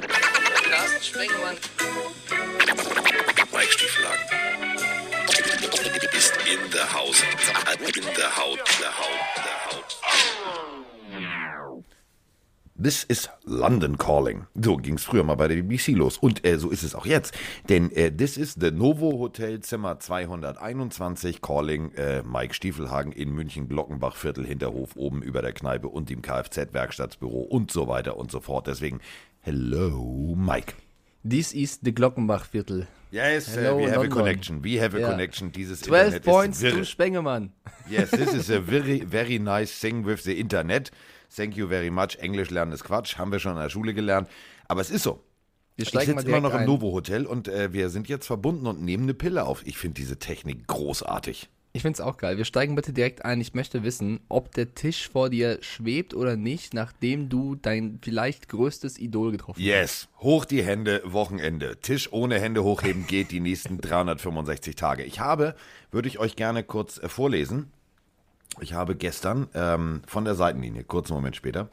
Carsten Spengemann. Mike Stieflagen. Ist in der Haus. In der Haut. Der Haut. Der Haut. This is London Calling. So ging's früher mal bei der BBC los. Und äh, so ist es auch jetzt. Denn äh, this is the Novo Hotel Zimmer 221 Calling äh, Mike Stiefelhagen in München Glockenbach Viertel Hinterhof oben über der Kneipe und dem Kfz Werkstattsbüro und so weiter und so fort. Deswegen hello Mike. This is the Glockenbach-Viertel. Yes, Hello, we have London. a connection. We have a Ja. connection. Dieses 12 Internet points to Spengemann. Yes, this is a very, very nice thing with the Internet. Thank you very much. Englisch lernen ist Quatsch, haben wir schon in der Schule gelernt. Aber es ist so. Wir Ich steigen mal sitze immer noch im. Novo Hotel und äh, wir sind jetzt verbunden und nehmen eine Pille auf. Ich finde diese Technik großartig. Ich find's auch geil. Wir steigen bitte direkt ein. Ich möchte wissen, ob der Tisch vor dir schwebt oder nicht, nachdem du dein vielleicht größtes Idol getroffen hast. Yes, hoch die Hände, Wochenende. Tisch ohne Hände hochheben geht die nächsten 365 Tage. Ich habe, würde ich euch gerne kurz äh, vorlesen. Ich habe gestern ähm, von der Seitenlinie, kurzen Moment später,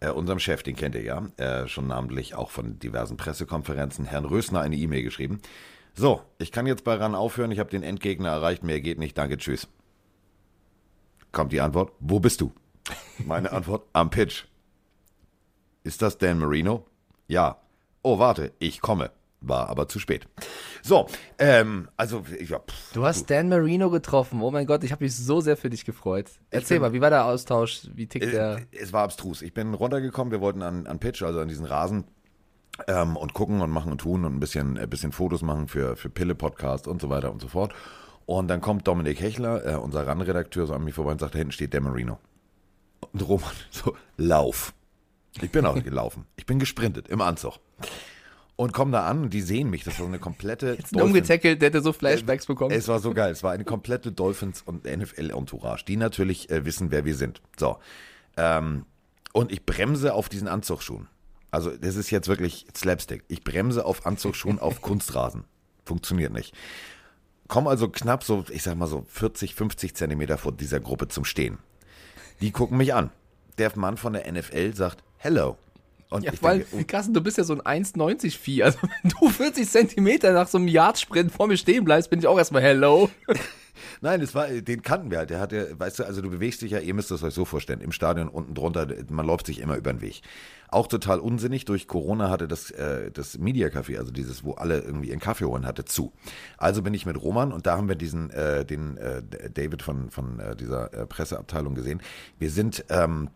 äh, unserem Chef, den kennt ihr ja, äh, schon namentlich auch von diversen Pressekonferenzen, Herrn Rösner, eine E-Mail geschrieben. So, ich kann jetzt bei RAN aufhören, ich habe den Endgegner erreicht, mehr geht nicht, danke, tschüss. Kommt die Antwort, wo bist du? Meine Antwort, am Pitch. Ist das Dan Marino? Ja. Oh, warte, ich komme. War aber zu spät. So, ähm, also, ja, pff, Du hast Dan Marino getroffen. Oh mein Gott, ich habe mich so sehr für dich gefreut. Erzähl bin- mal, wie war der Austausch? Wie tickt der? äh, es war abstrus. Ich bin runtergekommen, wir wollten an, an Pitch, also an diesen Rasen, ähm, und gucken und machen und tun und ein bisschen, ein bisschen Fotos machen für, für Pille-Podcast und so weiter und so fort. Und dann kommt Dominik Hechler, äh, unser RAN-Redakteur, so an mich vorbei und sagt, da hinten steht Dan Marino. Und Roman so, lauf. Ich bin auch gelaufen. Ich bin gesprintet im Anzug. Und komme da an und die sehen mich. Das war so eine komplette Jetzt umgetackelt, der hätte so Flashbacks bekommen. es war so geil. Es war eine komplette Dolphins- und NFL-Entourage, die natürlich äh, wissen, wer wir sind. So. Ähm, und ich bremse auf diesen Anzugsschuhen. Also, das ist jetzt wirklich Slapstick. Ich bremse auf Anzugsschuhen auf Kunstrasen. Funktioniert nicht. Komm also knapp so, ich sag mal so 40, 50 Zentimeter vor dieser Gruppe zum Stehen. Die gucken mich an. Der Mann von der NFL sagt, hello. Und ja, ich weil, denke, oh, Carsten, du bist ja so ein 1,90 Vieh. Also, wenn du 40 Zentimeter nach so einem Yardsprint vor mir stehen bleibst, bin ich auch erstmal hello. Nein, es war, den kannten wir halt. Der hatte, weißt du, also du bewegst dich ja, ihr müsst es euch so vorstellen, im Stadion unten drunter, man läuft sich immer über den Weg. Auch total unsinnig, durch Corona hatte das, äh, das Media Café, also dieses, wo alle irgendwie ihren Kaffee holen hatte, zu. Also bin ich mit Roman und da haben wir diesen, äh, den äh, David von, von äh, dieser äh, Presseabteilung gesehen. Wir sind, ähm,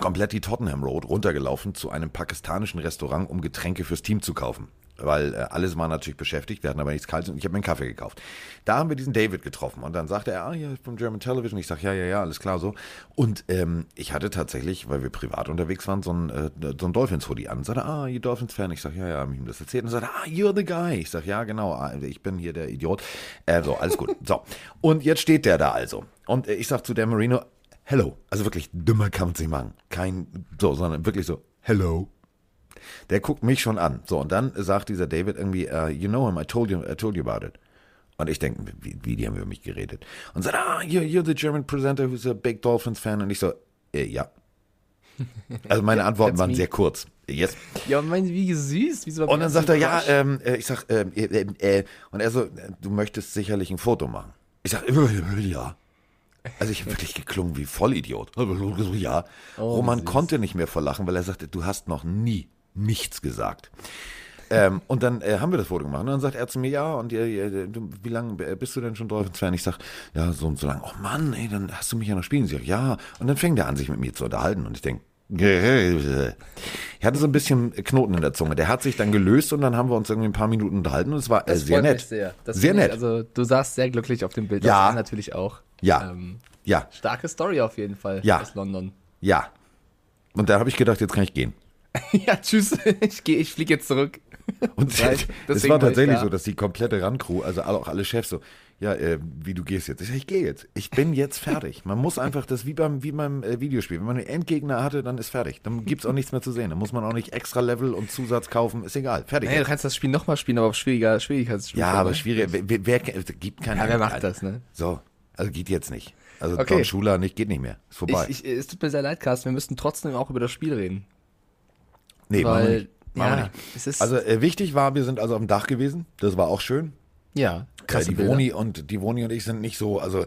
komplett die Tottenham Road runtergelaufen zu einem pakistanischen Restaurant, um Getränke fürs Team zu kaufen. Weil äh, alles war natürlich beschäftigt, wir hatten aber nichts Kaltes und ich habe mir einen Kaffee gekauft. Da haben wir diesen David getroffen und dann sagte er, ah ja, vom German Television. Ich sage, ja, ja, ja, alles klar so. Und ähm, ich hatte tatsächlich, weil wir privat unterwegs waren, so ein, äh, so ein Dolphins-Hoodie an. Sagte, ah, ihr Dolphins-Fan? Ich sage, ja, ja, hab ich ihm das erzählt. Und er sagte, ah, you're the guy. Ich sage, ja, genau, ah, ich bin hier der Idiot. Äh, so, alles gut. so, und jetzt steht der da also. Und äh, ich sage zu der Marino, hello. Also wirklich, dümmer kann man es nicht machen. Kein, so, sondern wirklich so, hello. Der guckt mich schon an. So, und dann sagt dieser David irgendwie, uh, you know him, I told you, I told you about it. Und ich denke, wie, wie, die haben über mich geredet. Und sagt, ah, you're, you're the German presenter who's a big Dolphins fan. Und ich so, äh, ja. Also meine Antworten waren sehr kurz. Yes. Ja, mein, wie süß. Wie so Und dann sagt er, ja, ähm, äh, ich sag, ähm, äh, äh, und er so, du möchtest sicherlich ein Foto machen. Ich sag, ja. Also ich habe wirklich geklungen wie Vollidiot. Ja. Roman süß. konnte nicht mehr vor Lachen, weil er sagte, du hast noch nie nichts gesagt. ähm, und dann äh, haben wir das Foto gemacht. Und dann sagt er zu mir, ja, und ihr, ihr, du, wie lange bist du denn schon Dolphins-Fan? Ich sag, ja, so und so lange. Oh Mann, ey, dann hast du mich ja noch spielen. Sie sagt, ja. Und dann fängt er an, sich mit mir zu unterhalten. Und ich denke, ich hatte so ein bisschen Knoten in der Zunge. Der hat sich dann gelöst und dann haben wir uns irgendwie ein paar Minuten unterhalten und es war äh, Das sehr freut nett. mich sehr. Das sehr finde ich- nett. Also, du sahst sehr glücklich auf dem Bild. Ja. Das war natürlich auch. Ja. Ähm, ja, starke Story auf jeden Fall Ja. aus London. ja. Und da habe ich gedacht, jetzt kann ich gehen. ja, tschüss. Ich gehe, ich fliege jetzt zurück. Und es deswegen war war ich tatsächlich da. so, dass die komplette Run-Crew, also auch alle Chefs so, ja, äh, wie du gehst jetzt. Ich ich gehe jetzt. Ich bin jetzt fertig. Man muss einfach das wie beim, wie beim äh, Videospiel. Wenn man einen Endgegner hatte, dann ist fertig. Dann gibt's auch nichts mehr zu sehen. Dann muss man auch nicht extra Level und Zusatz kaufen. Ist egal. Fertig. Hey, du kannst das Spiel nochmal spielen, aber auf schwieriger Schwierigkeitsstufe. ja, aber ne? schwierig. Wer, wer, es gibt keinen. Ja, wer macht das, ne? So. Also geht jetzt nicht. Also Okay. Don Schuler nicht, geht nicht mehr. Ist vorbei. Ich, ich, es tut mir sehr leid, Carsten. Wir müssen trotzdem auch über das Spiel reden. Nee, machen wir weil nicht. Machen wir Ja, nicht. Also äh, wichtig war, wir sind also auf dem Dach gewesen. Das war auch schön. ja, Äh, krasse die Bilder. Woni und die Woni und ich sind nicht so, also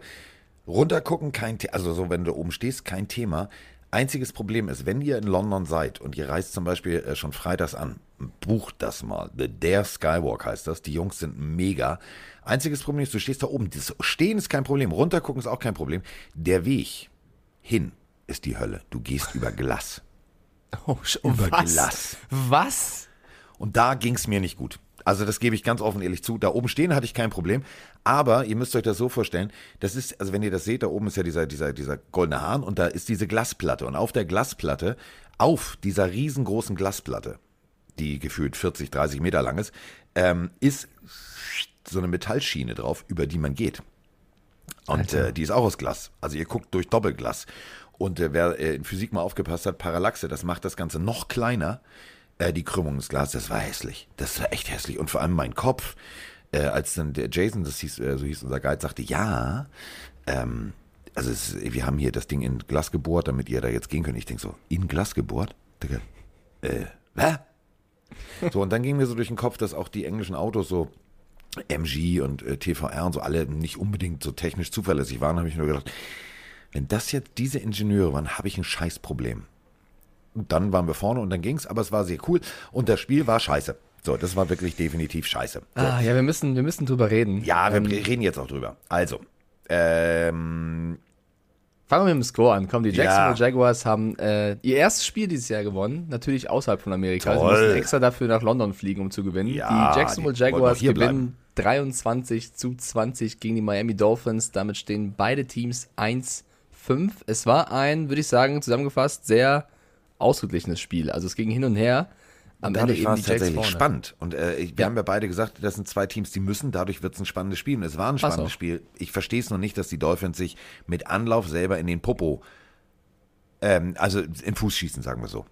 runtergucken kein Thema, also so wenn du oben stehst, kein Thema. Einziges Problem ist, wenn ihr in London seid und ihr reist zum Beispiel äh, schon freitags an, bucht das mal. The Dare Skywalk heißt das. Die Jungs sind mega. Einziges Problem ist, du stehst da oben. Das Stehen ist kein Problem, runtergucken ist auch kein Problem. Der Weg hin ist die Hölle. Du gehst über Glas. Oh, Über was? Glas. Was? Und da ging es mir nicht gut. Also das gebe ich ganz offen ehrlich zu. Da oben stehen hatte ich kein Problem. Aber ihr müsst euch das so vorstellen, das ist, also wenn ihr das seht, da oben ist ja dieser, dieser, dieser goldene Hahn und da ist diese Glasplatte. Und auf der Glasplatte, auf dieser riesengroßen Glasplatte, die gefühlt 40, 30 Meter lang ist, ähm, ist so eine Metallschiene drauf, über die man geht. Und äh, die ist auch aus Glas. Also ihr guckt durch Doppelglas. Und äh, wer äh, in Physik mal aufgepasst hat, Parallaxe, das macht das Ganze noch kleiner. Äh, die Krümmung des Glas, das war hässlich. Das war echt hässlich. Und vor allem mein Kopf, äh, als dann der Jason, das hieß, äh, so hieß unser Guide, sagte, ja, ähm, also es, wir haben hier das Ding in Glas gebohrt, damit ihr da jetzt gehen könnt. Ich denke so, in Glas gebohrt? Digga, äh, hä? So, und dann ging mir so durch den Kopf, dass auch die englischen Autos so MG und äh, TVR und so alle nicht unbedingt so technisch zuverlässig waren, habe ich nur gedacht, wenn das jetzt diese Ingenieure waren, habe ich ein Scheißproblem. Und dann waren wir vorne und dann ging's, aber es war sehr cool und das Spiel war scheiße. So, das war wirklich definitiv scheiße. So. Ah, ja, wir müssen, wir müssen drüber reden. Ja, wir Ähm, reden jetzt auch drüber. Also, ähm, Fangen wir mit dem Score an. Komm, die Jacksonville Ja. Jaguars haben äh, ihr erstes Spiel dieses Jahr gewonnen. Natürlich außerhalb von Amerika. Toll. Sie mussten extra dafür nach London fliegen, um zu gewinnen. Ja, die Jacksonville die Jaguars hier gewinnen 23 zu 20 gegen die Miami Dolphins. Damit stehen beide Teams 1-5. Es war ein, würde ich sagen, zusammengefasst, sehr ausgeglichenes Spiel. Also es ging hin und her. Am Ende dadurch war es tatsächlich vorne. spannend. Und äh, ich, wir Ja. haben ja beide gesagt, das sind zwei Teams, die müssen, dadurch wird es ein spannendes Spiel. Und es war ein Pass spannendes auf. Spiel. Ich verstehe es noch nicht, dass die Dolphins sich mit Anlauf selber in den Popo, ähm, also in Fuß schießen, sagen wir so.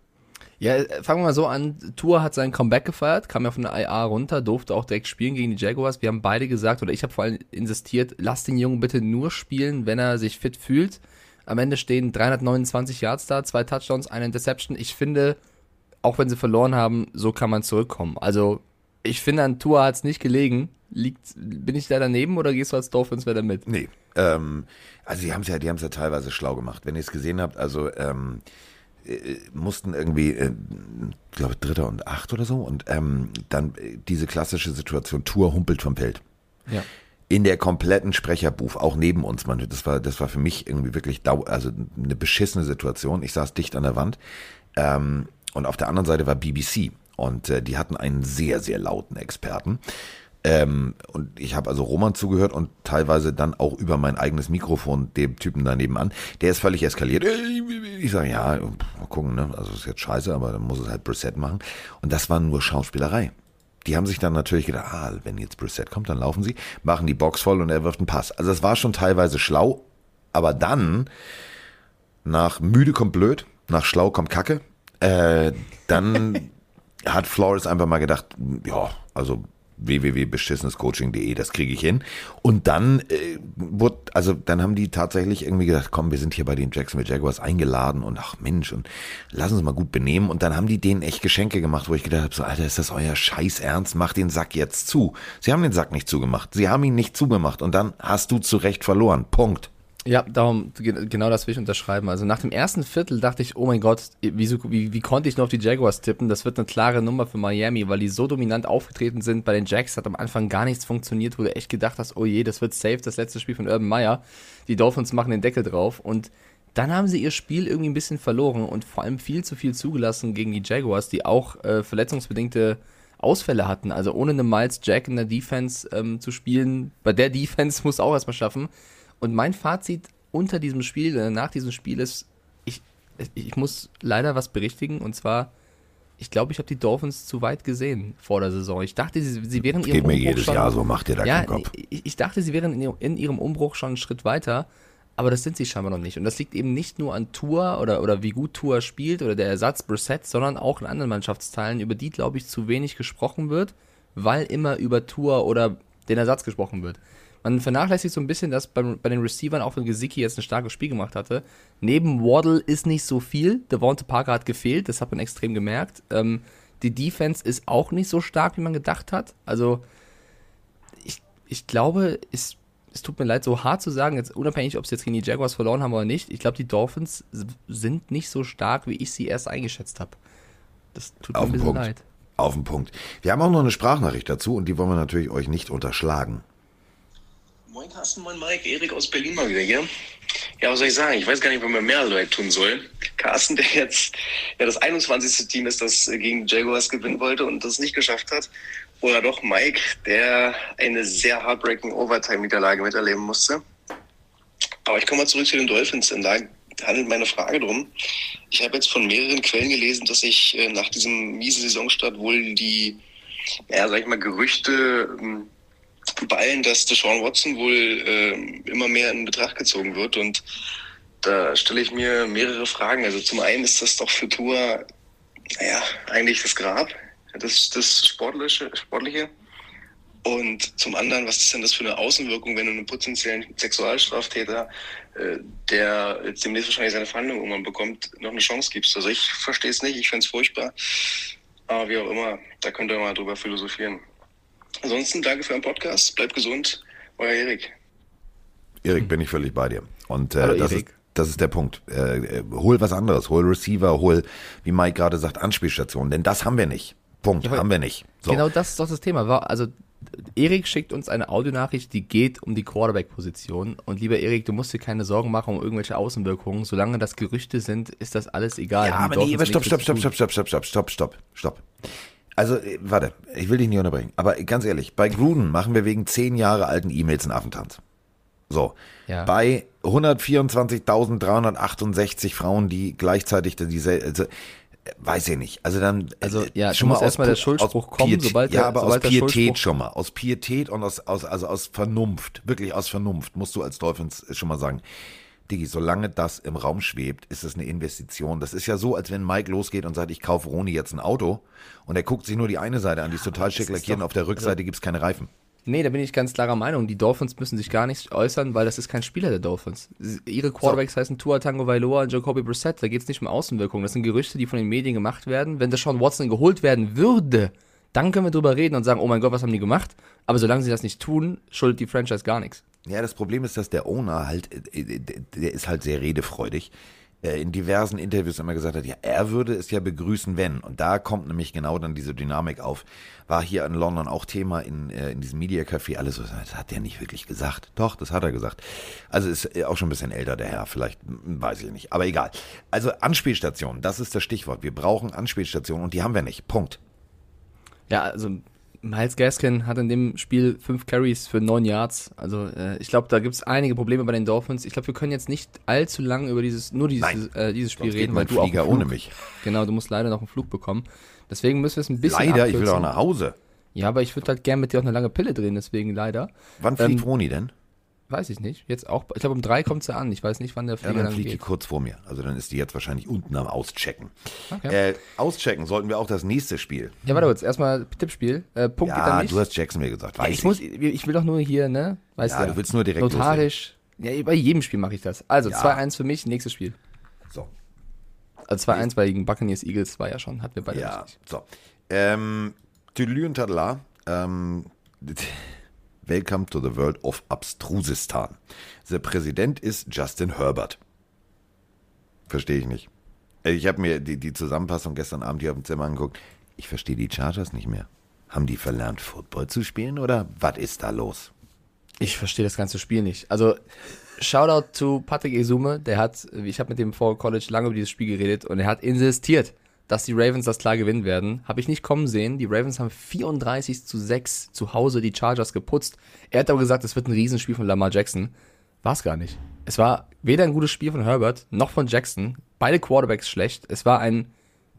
Ja, äh, fangen wir mal so an. Tour hat sein Comeback gefeiert, kam ja von der IA runter, durfte auch direkt spielen gegen die Jaguars. Wir haben beide gesagt, oder ich habe vor allem insistiert, lass den Jungen bitte nur spielen, wenn er sich fit fühlt. Am Ende stehen 329 Yards da, zwei Touchdowns, eine Interception. Ich finde, auch wenn sie verloren haben, so kann man zurückkommen. Also, ich finde, an Tour hat es nicht gelegen. Liegt, bin ich da daneben oder gehst du als Dolphins wieder mit? Nee. Ähm, also die haben es ja, die haben es ja teilweise schlau gemacht. Wenn ihr es gesehen habt, also ähm, äh, mussten irgendwie, äh, glaube Dritter und Acht oder so und ähm, dann äh, diese klassische Situation, Tour humpelt vom Feld. Ja. In der kompletten Sprecherbooth, auch neben uns, man, das war, das war für mich irgendwie wirklich dau also eine beschissene Situation. Ich saß dicht an der Wand ähm, und auf der anderen Seite war BBC und äh, die hatten einen sehr, sehr lauten Experten. Ähm, und ich habe also Roman zugehört und teilweise dann auch über mein eigenes Mikrofon dem Typen daneben an. Der ist völlig eskaliert. Ich sage, ja, mal gucken, ne? Also ist jetzt scheiße, aber dann muss es halt Brissett machen. Und das war nur Schauspielerei. Die haben sich dann natürlich gedacht, ah, wenn jetzt Brissett kommt, dann laufen sie, machen die Box voll und er wirft einen Pass. Also es war schon teilweise schlau, aber dann, nach müde kommt blöd, nach schlau kommt Kacke, äh, dann hat Flores einfach mal gedacht, ja, also www.beschissenescoaching.de, das kriege ich hin. Und dann äh, wurde, also dann haben die tatsächlich irgendwie gedacht, komm, wir sind hier bei den Jacksonville Jaguars eingeladen und ach Mensch, und lass uns mal gut benehmen. Und dann haben die denen echt Geschenke gemacht, wo ich gedacht habe, so, Alter, ist das euer Scheiß Ernst? Macht den Sack jetzt zu. Sie haben den Sack nicht zugemacht. Sie haben ihn nicht zugemacht. Und dann hast du zu Recht verloren. Punkt. Ja, darum, ge- genau das will ich unterschreiben. Also nach dem ersten Viertel dachte ich, oh mein Gott, wieso, wie, wie konnte ich nur auf die Jaguars tippen? Das wird eine klare Nummer für Miami, weil die so dominant aufgetreten sind. Bei den Jacks hat am Anfang gar nichts funktioniert, wo du echt gedacht hast, oh je, das wird safe, das letzte Spiel von Urban Meyer. Die Dolphins machen den Deckel drauf und dann haben sie ihr Spiel irgendwie ein bisschen verloren und vor allem viel zu viel zugelassen gegen die Jaguars, die auch äh, verletzungsbedingte Ausfälle hatten. Also ohne eine Miles Jack in der Defense ähm, zu spielen, bei der Defense muss auch erstmal schaffen. Und mein Fazit unter diesem Spiel, äh, nach diesem Spiel ist, ich, ich muss leider was berichtigen und zwar, ich glaube, ich habe die Dolphins zu weit gesehen vor der Saison. Ich dachte, sie, sie wären in ihrem Geht mir Umbruch jedes schon, Jahr so, macht dir da ja, keinen Kopf. Ich, ich dachte, sie wären ihr- in ihrem Umbruch schon einen Schritt weiter, aber das sind sie scheinbar noch nicht. Und das liegt eben nicht nur an Tour oder, oder wie gut Tour spielt oder der Ersatz Brissett, sondern auch in anderen Mannschaftsteilen, über die, glaube ich, zu wenig gesprochen wird, weil immer über Tour oder den Ersatz gesprochen wird. Man vernachlässigt so ein bisschen, dass beim, bei den Receivern, auch wenn Gesicki jetzt ein starkes Spiel gemacht hatte, neben Waddle ist nicht so viel. Devonta Parker hat gefehlt, das hat man extrem gemerkt. Ähm, Die Defense ist auch nicht so stark, wie man gedacht hat. Also, ich, ich glaube, es, es tut mir leid, so hart zu sagen, jetzt unabhängig, ob sie jetzt gegen die Jaguars verloren haben oder nicht. Ich glaube, die Dolphins sind nicht so stark, wie ich sie erst eingeschätzt habe. Das tut Auf mir ein bisschen Punkt. leid. Auf den Punkt. Wir haben auch noch eine Sprachnachricht dazu und die wollen wir natürlich euch nicht unterschlagen. Moin Carsten, moin Mike, Erik aus Berlin mal wieder hier. Ja, was soll ich sagen? Ich weiß gar nicht, was mir mehr Leute tun soll. Carsten, der jetzt ja das 21. Team ist, das gegen Jaguars gewinnen wollte und das nicht geschafft hat. Oder doch Mike, der eine sehr heartbreaking Overtime-Niederlage miterleben musste. Aber ich komme mal zurück zu den Dolphins, denn da handelt meine Frage drum. Ich habe jetzt von mehreren Quellen gelesen, dass sich äh, nach diesem miesen Saisonstart wohl die, ja, sag ich mal, Gerüchte ähm, ballen, dass Deshaun Watson wohl äh, immer mehr in Betracht gezogen wird. Und da stelle ich mir mehrere Fragen. Also zum einen ist das doch für Tour, naja, eigentlich das Grab, das, das Sportliche, Sportliche. Und zum anderen, was ist denn das für eine Außenwirkung, wenn du einen potenziellen Sexualstraftäter, äh, der jetzt demnächst wahrscheinlich seine Verhandlung irgendwann bekommt, noch eine Chance gibst? Also ich verstehe es nicht, ich finde es furchtbar. Aber wie auch immer, da könnt ihr mal drüber philosophieren. Ansonsten danke für den Podcast, bleibt gesund, euer Erik. Erik, bin ich völlig bei dir. Und äh, Hallo, das, ist, das ist der Punkt. Äh, äh, hol was anderes, hol Receiver, hol, wie Mike gerade sagt, Anspielstationen. Denn das haben wir nicht. Punkt, aber haben wir nicht. So. Genau das ist doch das Thema. War- Also, Erik schickt uns eine Audionachricht, die geht um die Quarterback-Position. Und lieber Erik, du musst dir keine Sorgen machen um irgendwelche Außenwirkungen. Solange das Gerüchte sind, ist das alles egal. Ja, Die aber nee, Dolphins aber stopp, stopp, stopp, stopp, stopp, stopp, stopp, stopp, stopp, stopp. Also, äh, warte, ich will dich nicht unterbrechen. Aber ganz ehrlich, bei Gruden machen wir wegen zehn Jahre alten E-Mails einen Affentanz. So. Ja. Bei 124.368 Frauen, die gleichzeitig diese, also, äh, weiß ich nicht. Also dann, Also, äh, ja, schon mal erst mal der Schuldspruch kommen, Pietät- sobald ja, aber sobald aus Pietät schon mal, aus Pietät und aus, aus, also aus Vernunft, wirklich aus Vernunft, musst du als Dolphins schon mal sagen. Digi, solange das im Raum schwebt, ist es eine Investition. Das ist ja so, als wenn Mike losgeht und sagt, ich kaufe Roni jetzt ein Auto und er guckt sich nur die eine Seite an, die ist total schick lackiert und auf der Rückseite gibt's keine Reifen. Nee, da bin ich ganz klarer Meinung. Die Dolphins müssen sich gar nicht äußern, weil das ist kein Spieler der Dolphins. Ihre Quarterbacks heißen Tua Tango Vailoa und Jacoby Brissett. Da geht es nicht um Außenwirkungen. Das sind Gerüchte, die von den Medien gemacht werden. Wenn Deshaun Watson geholt werden würde, dann können wir drüber reden und sagen, oh mein Gott, was haben die gemacht? Aber solange sie das nicht tun, schuldet die Franchise gar nichts. Ja, das Problem ist, dass der Owner halt, äh, äh, der ist halt sehr redefreudig, äh, in diversen Interviews immer gesagt hat, ja, er würde es ja begrüßen, wenn. Und da kommt nämlich genau dann diese Dynamik auf. War hier in London auch Thema in, in diesem Media Café, alles so, das hat der nicht wirklich gesagt. Doch, das hat er gesagt. Also ist auch schon ein bisschen älter, der Herr, vielleicht, hm, weiß ich nicht. Aber egal. Also Anspielstation, das ist das Stichwort. Wir brauchen Anspielstationen und die haben wir nicht. Punkt. Ja, also Miles Gaskin hat in dem Spiel fünf Carries für neun Yards. Also äh, ich glaube, da gibt es einige Probleme bei den Dolphins. Ich glaube, wir können jetzt nicht allzu lang über dieses, nur dieses, Nein. äh, dieses Spiel reden, weil du auch Flieger Flug, ohne mich. Genau, du musst leider noch einen Flug bekommen. Deswegen müssen wir es ein bisschen Leider, ich will abkürzen. auch nach Hause. Ja, aber ich würde halt gern mit dir auch eine lange Pille drehen, deswegen leider. Wann fliegt Ähm, Roni denn? Weiß ich nicht. Jetzt auch, ich glaube um drei kommt sie an. Ich weiß nicht, wann der Ja, Flieger dann dann fliegt die geht. kurz vor mir. Also dann ist die jetzt wahrscheinlich unten am Auschecken. Okay. Äh, auschecken sollten wir auch das nächste Spiel. Ja, warte kurz. Erstmal Tippspiel. Äh, Punkt Ja, mich. du hast Jacksonville gesagt. ja, Weiß ich, muss, ich will doch nur hier, ne? Weißt Ja, du willst nur direkt Notarisch. Ja, bei jedem Spiel mache ich das. Also Ja. 2-1 für mich, nächstes Spiel. So, Also 2-1 bei gegen Buccaneers Eagles war ja schon, hatten wir beide ja, richtig. so. Ähm, Tüdelü und Tadla, ähm, Welcome to the world of Abstrusistan. Der Präsident ist Justin Herbert. Verstehe ich nicht. Äh, Ich habe mir die, die Zusammenfassung gestern Abend hier auf dem Zimmer angeguckt. Ich verstehe die Chargers nicht mehr. Haben die verlernt, Football zu spielen oder was ist da los? Ich verstehe das ganze Spiel nicht. Also, Shoutout zu Patrick Esume, der hat, ich habe mit dem vor College lange über dieses Spiel geredet und er hat insistiert, dass die Ravens das klar gewinnen werden. Habe ich nicht kommen sehen. Die Ravens haben 34 zu 6 zu Hause die Chargers geputzt. Er hat aber gesagt, es wird ein Riesenspiel von Lamar Jackson. War es gar nicht. Es war weder ein gutes Spiel von Herbert noch von Jackson. Beide Quarterbacks schlecht. Es war ein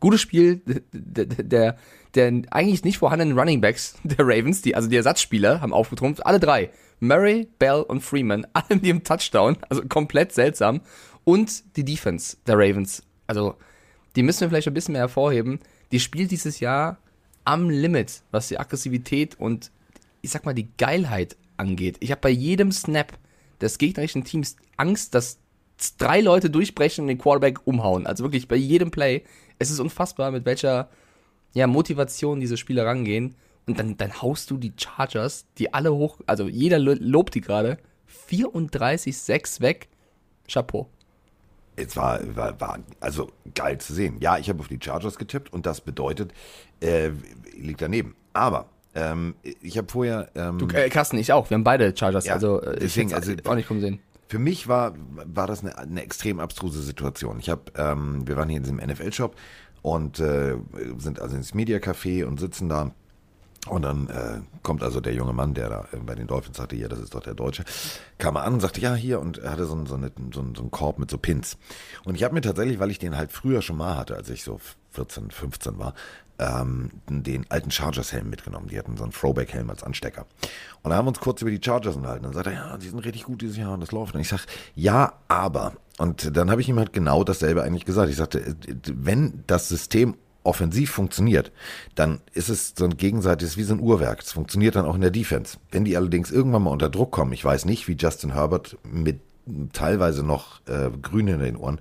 gutes Spiel der, der, der eigentlich nicht vorhandenen Running Backs der Ravens, die, also die Ersatzspieler, haben aufgetrumpft. Alle drei. Murray, Bell und Freeman, alle mit dem Touchdown. Also komplett seltsam. Und die Defense der Ravens. Also, die müssen wir vielleicht ein bisschen mehr hervorheben. Die spielt dieses Jahr am Limit, was die Aggressivität und ich sag mal die Geilheit angeht. Ich habe bei jedem Snap des gegnerischen Teams Angst, dass drei Leute durchbrechen und den Quarterback umhauen. Also wirklich bei jedem Play. Es ist unfassbar, mit welcher ja, Motivation diese Spiele rangehen. Und dann, dann haust du die Chargers, die alle hoch, also jeder lo- lobt die gerade, 34-6 weg. Chapeau. Es war, war, war also geil zu sehen. Ja, ich habe auf die Chargers getippt und das bedeutet, äh, liegt daneben. Aber ähm, ich habe vorher. Ähm, Du, äh, Carsten, ich auch. Wir haben beide Chargers. Ja, also äh, deswegen, ich also- auch nicht kommen sehen. Für mich war, war das eine, eine extrem abstruse Situation. Ich habe, ähm, wir waren hier in diesem NFL-Shop und äh, sind also ins Media Café und sitzen da. Und dann äh, kommt also der junge Mann, der da bei den Dolphins sagte, ja, das ist doch der Deutsche, kam an und sagte, ja, hier, und er hatte so, so, eine, so, so einen Korb mit so Pins. Und ich habe mir tatsächlich, weil ich den halt früher schon mal hatte, als ich so 14, 15 war, ähm, den alten Chargers-Helm mitgenommen. Die hatten so einen Throwback-Helm als Anstecker. Und da haben wir uns kurz über die Chargers unterhalten. Dann sagt er, ja, die sind richtig gut dieses Jahr und das läuft. Und ich sage, ja, aber. Und dann habe ich ihm halt genau dasselbe eigentlich gesagt. Ich sagte, äh, wenn das System offensiv funktioniert, dann ist es so ein gegenseitiges, wie so ein Uhrwerk. Es funktioniert dann auch in der Defense. Wenn die allerdings irgendwann mal unter Druck kommen, ich weiß nicht, wie Justin Herbert mit teilweise noch äh, grün in den Ohren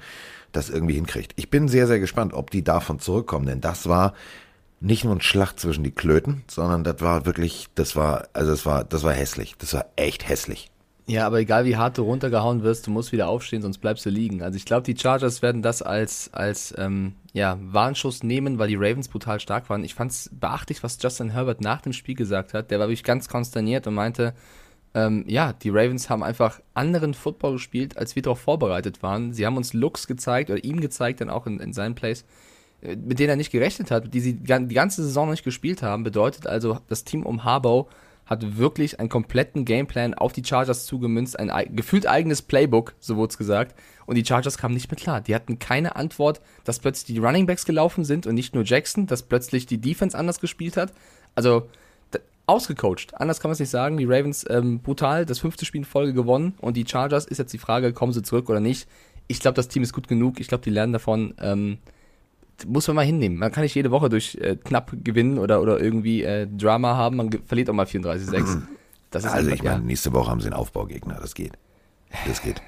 das irgendwie hinkriegt. Ich bin sehr, sehr gespannt, ob die davon zurückkommen, denn das war nicht nur ein Schlacht zwischen die Klöten, sondern das war wirklich, das war, also das war, das war hässlich. Das war echt hässlich. Ja, aber egal wie hart du runtergehauen wirst, du musst wieder aufstehen, sonst bleibst du liegen. Also ich glaube, die Chargers werden das als, als ähm, ja, Warnschuss nehmen, weil die Ravens brutal stark waren. Ich fand es beachtlich, was Justin Herbert nach dem Spiel gesagt hat. Der war wirklich ganz konsterniert und meinte, ähm, ja, die Ravens haben einfach anderen Football gespielt, als wir darauf vorbereitet waren. Sie haben uns Looks gezeigt oder ihm gezeigt, dann auch in, in seinen Plays, äh, mit denen er nicht gerechnet hat, die sie die gan- die ganze Saison nicht gespielt haben. Bedeutet also, das Team um Harbaugh hat wirklich einen kompletten Gameplan auf die Chargers zugemünzt, ein ei- gefühlt eigenes Playbook, so wurde es gesagt. Und die Chargers kamen nicht mehr klar. Die hatten keine Antwort, dass plötzlich die Runningbacks gelaufen sind und nicht nur Jackson, dass plötzlich die Defense anders gespielt hat. Also ausgecoacht. Anders kann man es nicht sagen. Die Ravens ähm, brutal, das fünfte Spiel in Folge gewonnen. Und die Chargers ist jetzt die Frage, kommen sie zurück oder nicht. Ich glaube, das Team ist gut genug. Ich glaube, die lernen davon. Ähm, muss man mal hinnehmen. Man kann nicht jede Woche durch äh, knapp gewinnen oder, oder irgendwie äh, Drama haben. Man verliert auch mal 34-6. Das ist Also einfach, ich meine, ja. nächste Woche haben sie einen Aufbaugegner. Das geht. Das geht.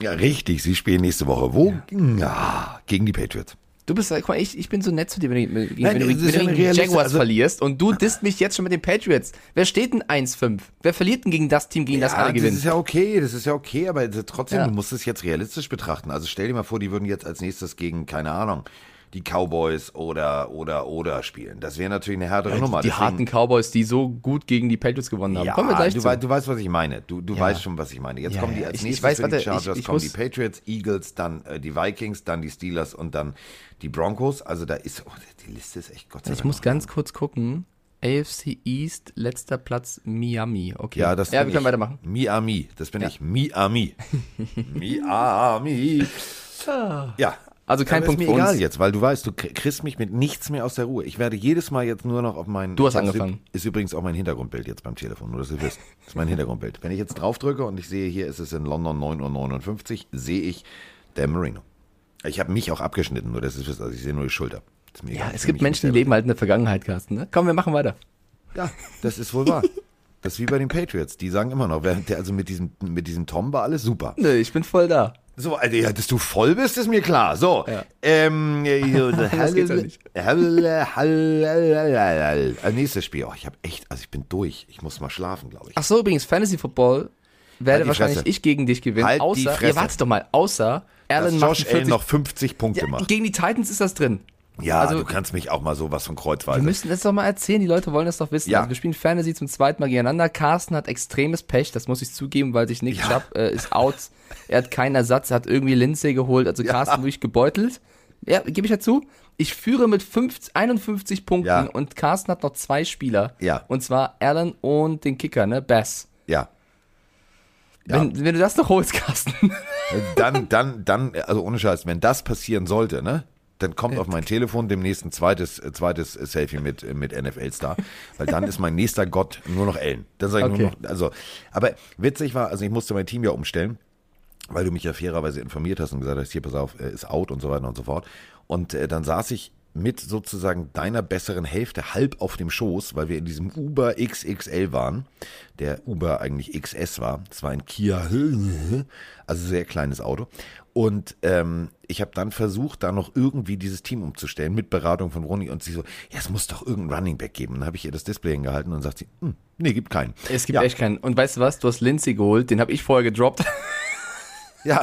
Ja, richtig. Sie spielen nächste Woche. Wo? Ja, gegen die Patriots. Du bist, guck mal, ich, ich bin so nett zu dir, wenn, du- wenn, Nein, wenn du, wenn du ja gegen Jaguars also- verlierst und du disst mich jetzt schon mit den Patriots. Wer steht denn 1-5? Wer verliert denn gegen das Team, gegen das alle das gewinnen? ist ja okay, das ist ja okay, aber trotzdem, Ja. du musst es jetzt realistisch betrachten. Also stell dir mal vor, die würden jetzt als nächstes gegen, keine Ahnung, die Cowboys oder, oder, oder spielen. Das wäre natürlich eine härtere Nummer. die Deswegen- harten Cowboys, die so gut gegen die Patriots gewonnen haben. Ja, Kommen wir gleich du, zu. wei du weißt, was ich meine. Du, du Ja. weißt schon, was ich meine. Jetzt Ja, kommen die ja, als ich- ich nächstes weiß, für warte, die ich- Chargers, ich kommen die muss- Patriots, Eagles, dann äh, die Vikings, dann die Steelers und dann die Broncos. Also da ist, oh, die Liste ist echt Gott sei Ich Dank muss noch ganz kurz gucken. AFC East, letzter Platz Miami. Okay. Ja, das ja wir können ich. weitermachen. Miami, das bin Ja. ich. Miami. Miami. Ja. Also kein Aber Punkt ist für mir egal uns. jetzt, weil du weißt, du kr- kriegst mich mit nichts mehr aus der Ruhe. Ich werde jedes Mal jetzt nur noch auf meinen. Du hast ist- angefangen. Ist übrigens auch mein Hintergrundbild jetzt beim Telefon, nur dass ihr wisst. Das ist mein Hintergrundbild. Wenn ich jetzt drauf drücke und ich sehe, hier ist es in London 9.59 Uhr, sehe ich Dan Marino. Ich habe mich auch abgeschnitten, nur dass ihr wisst, also ich sehe nur die Schulter. Ist mir Ja, egal, es für gibt Menschen, die leben halt in der Vergangenheit, Carsten. Ne? Komm, wir machen weiter. Ja, das ist wohl wahr. Das ist wie bei den Patriots. Die sagen immer noch, während der, also mit diesem, mit diesem Tom war alles super. Nö, ich bin voll da. So, also, ja, dass du voll bist, ist mir klar. So, Ja. ähm, Das geht ja nicht. Nächstes Spiel. Oh, ich habe echt, also ich bin durch. Ich muss mal schlafen, glaube ich. Ach so, übrigens, Fantasy Football werde Halt wahrscheinlich Fresse. ich gegen dich gewinnen. Halt außer, Fresse. ja, warte doch mal, außer Allen macht Josh 40 Allen noch 50 Punkte ja, macht. Gegen die Titans ist das drin. Ja, also- du kannst mich auch mal sowas von Wir kreuzweise. müssen das doch mal erzählen, die Leute wollen das doch wissen. Ja. Also wir spielen Fantasy zum zweiten Mal gegeneinander. Carsten hat extremes Pech, das muss ich zugeben, weil sich Nick Ja. Chubb äh, ist out. Er hat keinen Ersatz, er hat irgendwie Lindsay geholt, also Carsten wirklich gebeutelt. Ja, gebe ich dazu. Ich führe mit 50, 51 Punkten Ja. und Carsten hat noch zwei Spieler. Ja. Und zwar Allen und den Kicker, ne? Bass. ja. Ja. Wenn, wenn du das noch holst, Carsten. Dann, dann, dann, also ohne Scheiß, wenn das passieren sollte, ne? Dann kommt auf mein Telefon demnächst ein zweites, äh, zweites Selfie mit, äh, mit NFL-Star. Weil dann ist mein nächster Gott nur noch Ellen. Dann sage ich Okay. nur noch, also, aber witzig war, also ich musste mein Team ja umstellen, weil du mich ja fairerweise informiert hast und gesagt hast, hier, pass auf, äh, ist out und so weiter und so fort. Und äh, dann saß ich mit sozusagen deiner besseren Hälfte halb auf dem Schoß, weil wir in diesem Uber XXL waren, der Uber eigentlich XS war. Das war ein Kia, also sehr kleines Auto. Und ähm, ich habe dann versucht, da noch irgendwie dieses Team umzustellen mit Beratung von Ronny und sie so, ja, es muss doch irgendein Running Back geben. dann habe ich ihr das Display hingehalten und sagt sie, hm, nee, gibt keinen. Es gibt ja. echt keinen. Und weißt du was? Du hast Lindsay geholt, den habe ich vorher gedroppt. Ja.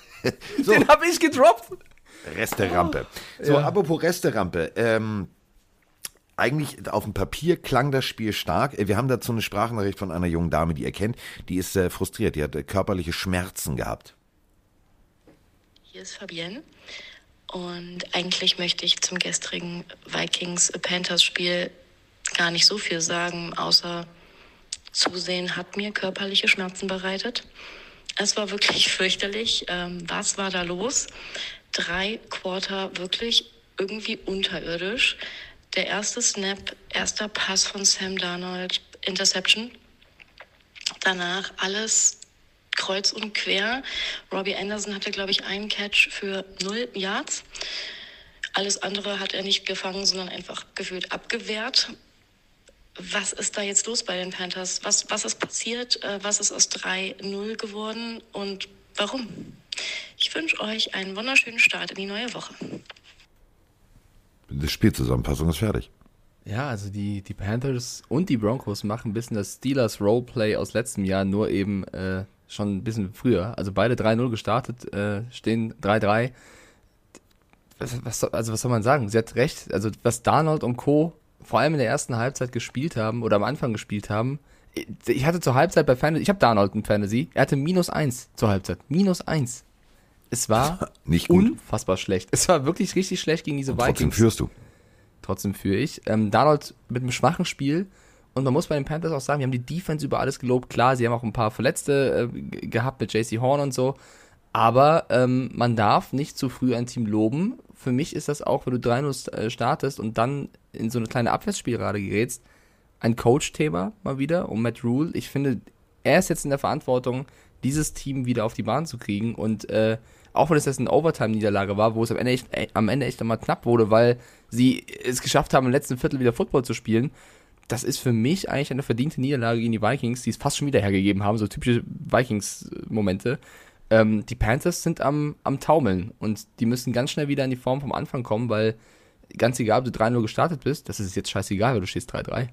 so, Den habe ich gedroppt. Resterampe. So, Ja. apropos Resterampe. Ähm, eigentlich auf dem Papier klang das Spiel stark. Äh, Wir haben dazu eine Sprachnachricht von einer jungen Dame, die ihr kennt. Die ist äh, frustriert. Die hat äh, körperliche Schmerzen gehabt. Hier ist Fabienne. Und eigentlich möchte ich zum gestrigen Vikings-Panthers-Spiel gar nicht so viel sagen, außer Zusehen hat mir körperliche Schmerzen bereitet. Es war wirklich fürchterlich. Ähm, was war da los? Drei Quarter wirklich irgendwie unterirdisch. Der erste Snap, erster Pass von Sam Darnold, Interception. Danach alles kreuz und quer. Robbie Anderson hatte, glaube ich, einen Catch für null Yards. Alles andere hat er nicht gefangen, sondern einfach gefühlt abgewehrt. Was ist da jetzt los bei den Panthers? Was, was ist passiert? Äh, Was ist aus 3-0 geworden und warum? Ich wünsche euch einen wunderschönen Start in die neue Woche. Die Spielzusammenfassung ist fertig. Ja, also die, die Panthers und die Broncos machen ein bisschen das Steelers Roleplay aus letztem Jahr, nur eben äh, schon ein bisschen früher. Also beide 3-0 gestartet, äh, stehen 3-3. Was, was, also was soll man sagen? Sie hat recht. Also was Darnold und Co. vor allem in der ersten Halbzeit gespielt haben oder am Anfang gespielt haben. Ich hatte zur Halbzeit bei Fantasy, ich habe Darnold in Fantasy, er hatte minus eins zur Halbzeit. Minus eins. Es war Nicht gut. unfassbar schlecht. Es war wirklich richtig schlecht gegen diese Trotzdem Vikings führst du. trotzdem führe ich. Ähm, Darnold mit einem schwachen Spiel. Und man muss bei den Panthers auch sagen, wir haben die Defense über alles gelobt. Klar, sie haben auch ein paar Verletzte äh, gehabt mit JC Horn und so. Aber ähm, man darf nicht zu früh ein Team loben. Für mich ist das auch, wenn du 3-0 äh, startest und dann in so eine kleine Abwärtsspirale gerätst, ein Coach-Thema mal wieder um Matt Rule. Ich finde, er ist jetzt in der Verantwortung, dieses Team wieder auf die Bahn zu kriegen. Und äh, auch wenn es jetzt eine Overtime-Niederlage war, wo es am Ende, echt, äh, am Ende echt einmal knapp wurde, weil sie es geschafft haben, im letzten Viertel wieder Football zu spielen, das ist für mich eigentlich eine verdiente Niederlage gegen die Vikings, die es fast schon wieder hergegeben haben, so typische Vikings-Momente. Ähm, die Panthers sind am, am Taumeln und die müssen ganz schnell wieder in die Form vom Anfang kommen, weil ganz egal, ob du 3-0 gestartet bist, das ist jetzt scheißegal, weil du stehst 3-3.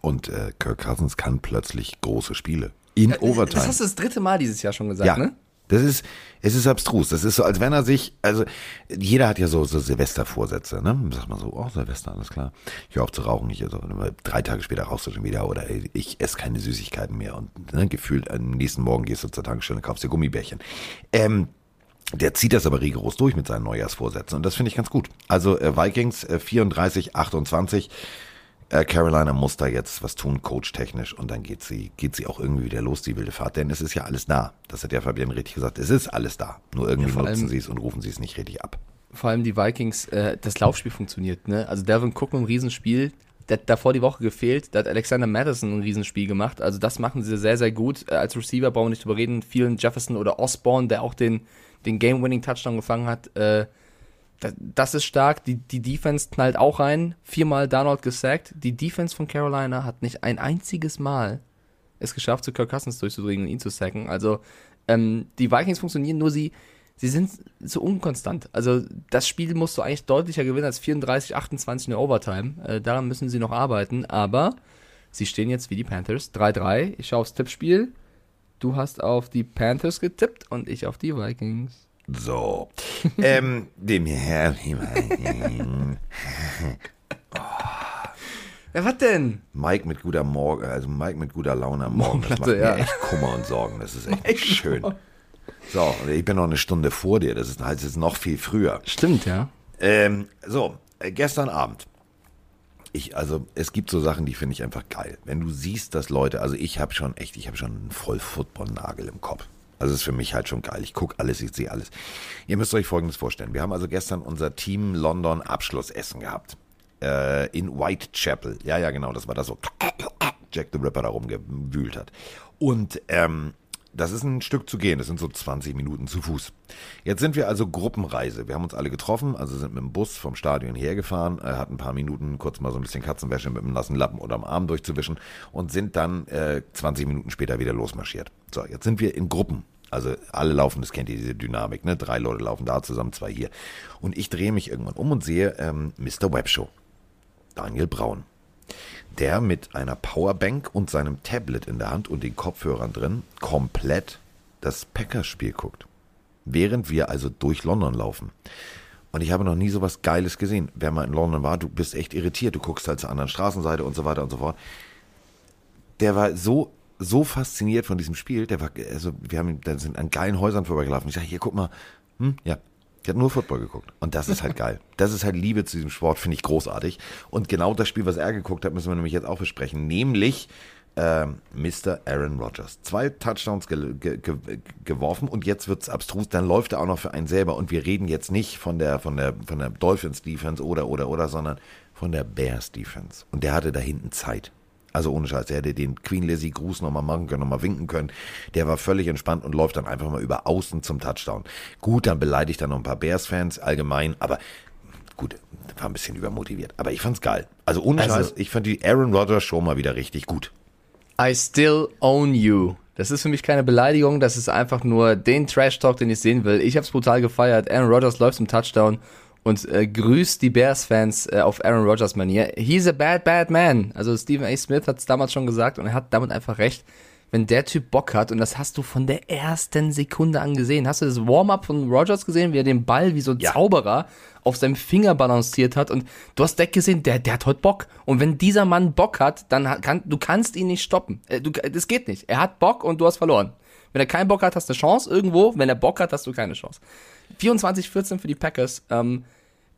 Und äh, Kirk Cousins kann plötzlich große Spiele. In Overtime. Das hast du das dritte Mal dieses Jahr schon gesagt, ja. ne? Das ist, es ist abstrus. Das ist so, als wenn er sich, also jeder hat ja so, so Silvestervorsätze, ne? Sagt man so, oh, Silvester, alles klar. Ich höre auf zu rauchen, ich also, drei Tage später rauchst du schon wieder oder ich esse keine Süßigkeiten mehr und ne, gefühlt am nächsten Morgen gehst du zur Tankstelle und kaufst dir Gummibärchen. Ähm, der zieht das aber rigoros durch mit seinen Neujahrsvorsätzen und das finde ich ganz gut. Also äh, Vikings äh, 34, 28. Äh, Carolina muss da jetzt was tun, coachtechnisch, und dann geht sie, geht sie auch irgendwie wieder los, die wilde Fahrt. Denn es ist ja alles da. Das hat ja Fabian richtig gesagt. Es ist alles da. Nur irgendwie Ja, nutzen sie es und rufen sie es nicht richtig ab. vor allem die Vikings, äh, das Laufspiel funktioniert, ne? Also Devin Cook mit einem Riesenspiel, der hat davor die Woche gefehlt, da hat Alexander Madison ein Riesenspiel gemacht, also das machen sie sehr, sehr gut. Äh, als Receiver brauchen wir nicht drüber reden, vielen Jefferson oder Osborne, der auch den, den Game-Winning-Touchdown gefangen hat, äh, das, ist stark, die, die Defense knallt auch rein, viermal Darnold gesackt, die Defense von Carolina hat nicht ein einziges Mal es geschafft, zu Kirk Cousins durchzudringen und ihn zu sacken. Also ähm, die Vikings funktionieren, nur sie, sie sind so unkonstant. Also das Spiel musst du eigentlich deutlicher gewinnen als 34, 28 in der Overtime. Äh, daran müssen sie noch arbeiten, aber sie stehen jetzt wie die Panthers 3-3. Ich schaue aufs Tippspiel. Du hast auf die Panthers getippt und ich auf die Vikings. So. ähm, dem Herrn. Ja, was denn? Mike mit guter Morgen, also Mike mit guter Laune am Morgen. Das macht Morgenlatte, mir ja. echt Kummer und Sorgen. Das ist echt nicht schön. So, ich bin noch eine Stunde vor dir. Das ist halt jetzt noch viel früher. Stimmt, ja. Ähm, so, äh, gestern Abend. Ich, also, es gibt so Sachen, die finde ich einfach geil. Wenn du siehst, dass Leute, also ich habe schon echt, ich habe schon einen voll Football-Nagel im Kopf. Also, es ist für mich halt schon geil. Ich gucke alles, ich sehe alles. Ihr müsst euch Folgendes vorstellen. Wir haben also gestern unser Team London Abschlussessen gehabt. Äh, in Whitechapel. Ja, ja, genau, das war das so Jack the Ripper da rumgewühlt hat. Und ähm, Das ist ein Stück zu gehen, das sind so 20 Minuten zu Fuß. Jetzt sind wir also Gruppenreise. Wir haben uns alle getroffen, also sind mit dem Bus vom Stadion hergefahren, äh, hatten ein paar Minuten kurz mal so ein bisschen Katzenwäsche mit einem nassen Lappen oder am Arm durchzuwischen und sind dann äh, 20 Minuten später wieder losmarschiert. So, jetzt sind wir in Gruppen. Also alle laufen, das kennt ihr, diese Dynamik, ne? Drei Leute laufen da zusammen, zwei hier. Und ich drehe mich irgendwann um und sehe ähm, Mr. Webshow, Daniel Braun der mit einer Powerbank und seinem Tablet in der Hand und den Kopfhörern drin komplett das Packers-Spiel guckt. Während wir also durch London laufen. Und ich habe noch nie so was Geiles gesehen. Wer mal in London war, du bist echt irritiert. Du guckst halt zur anderen Straßenseite und so weiter und so fort. Der war so, so fasziniert von diesem Spiel. Der war, also, wir haben, da sind an geilen Häusern vorbeigelaufen. Ich sage, hier, guck mal. Hm, ja, ich habe nur Football geguckt. Und das ist halt geil. Das ist halt Liebe zu diesem Sport, finde ich großartig. Und genau das Spiel, was er geguckt hat, müssen wir nämlich jetzt auch besprechen. Nämlich äh, Mr. Aaron Rodgers. Zwei Touchdowns ge ge ge geworfen und jetzt wird's abstrus. Dann läuft er auch noch für einen selber. Und wir reden jetzt nicht von der, von der, von der Dolphins Defense oder, oder, oder, sondern von der Bears Defense. Und der hatte da hinten Zeit. Also ohne Scheiß, er hätte den Queen Lizzie Gruß nochmal machen können, nochmal winken können. Der war völlig entspannt und läuft dann einfach mal über außen zum Touchdown. Gut, dann beleidigt er noch ein paar Bears-Fans allgemein, aber gut, war ein bisschen übermotiviert. Aber ich fand's geil. Also ohne Also- Scheiß, ich fand die Aaron Rodgers Show mal wieder richtig gut. I still own you. Das ist für mich keine Beleidigung, das ist einfach nur den Trash-Talk, den ich sehen will. Ich hab's brutal gefeiert. Aaron Rodgers läuft zum Touchdown und äh, grüßt die Bears-Fans äh, auf Aaron Rodgers Manier. He's a bad, bad man. Also Stephen A. Smith hat's damals schon gesagt und er hat damit einfach recht. Wenn der Typ Bock hat, und das hast du von der ersten Sekunde an gesehen, hast du das Warm-up von Rodgers gesehen, wie er den Ball wie so ein Ja. Zauberer auf seinem Finger balanciert hat und du hast direkt gesehen, der, der hat heute Bock. Und wenn dieser Mann Bock hat, dann hat- kann, du kannst ihn nicht stoppen. Äh, Du, das geht nicht. Er hat Bock und du hast verloren. Wenn er keinen Bock hat, hast du eine Chance irgendwo. Wenn er Bock hat, hast du keine Chance. 24-14 für die Packers. Ähm,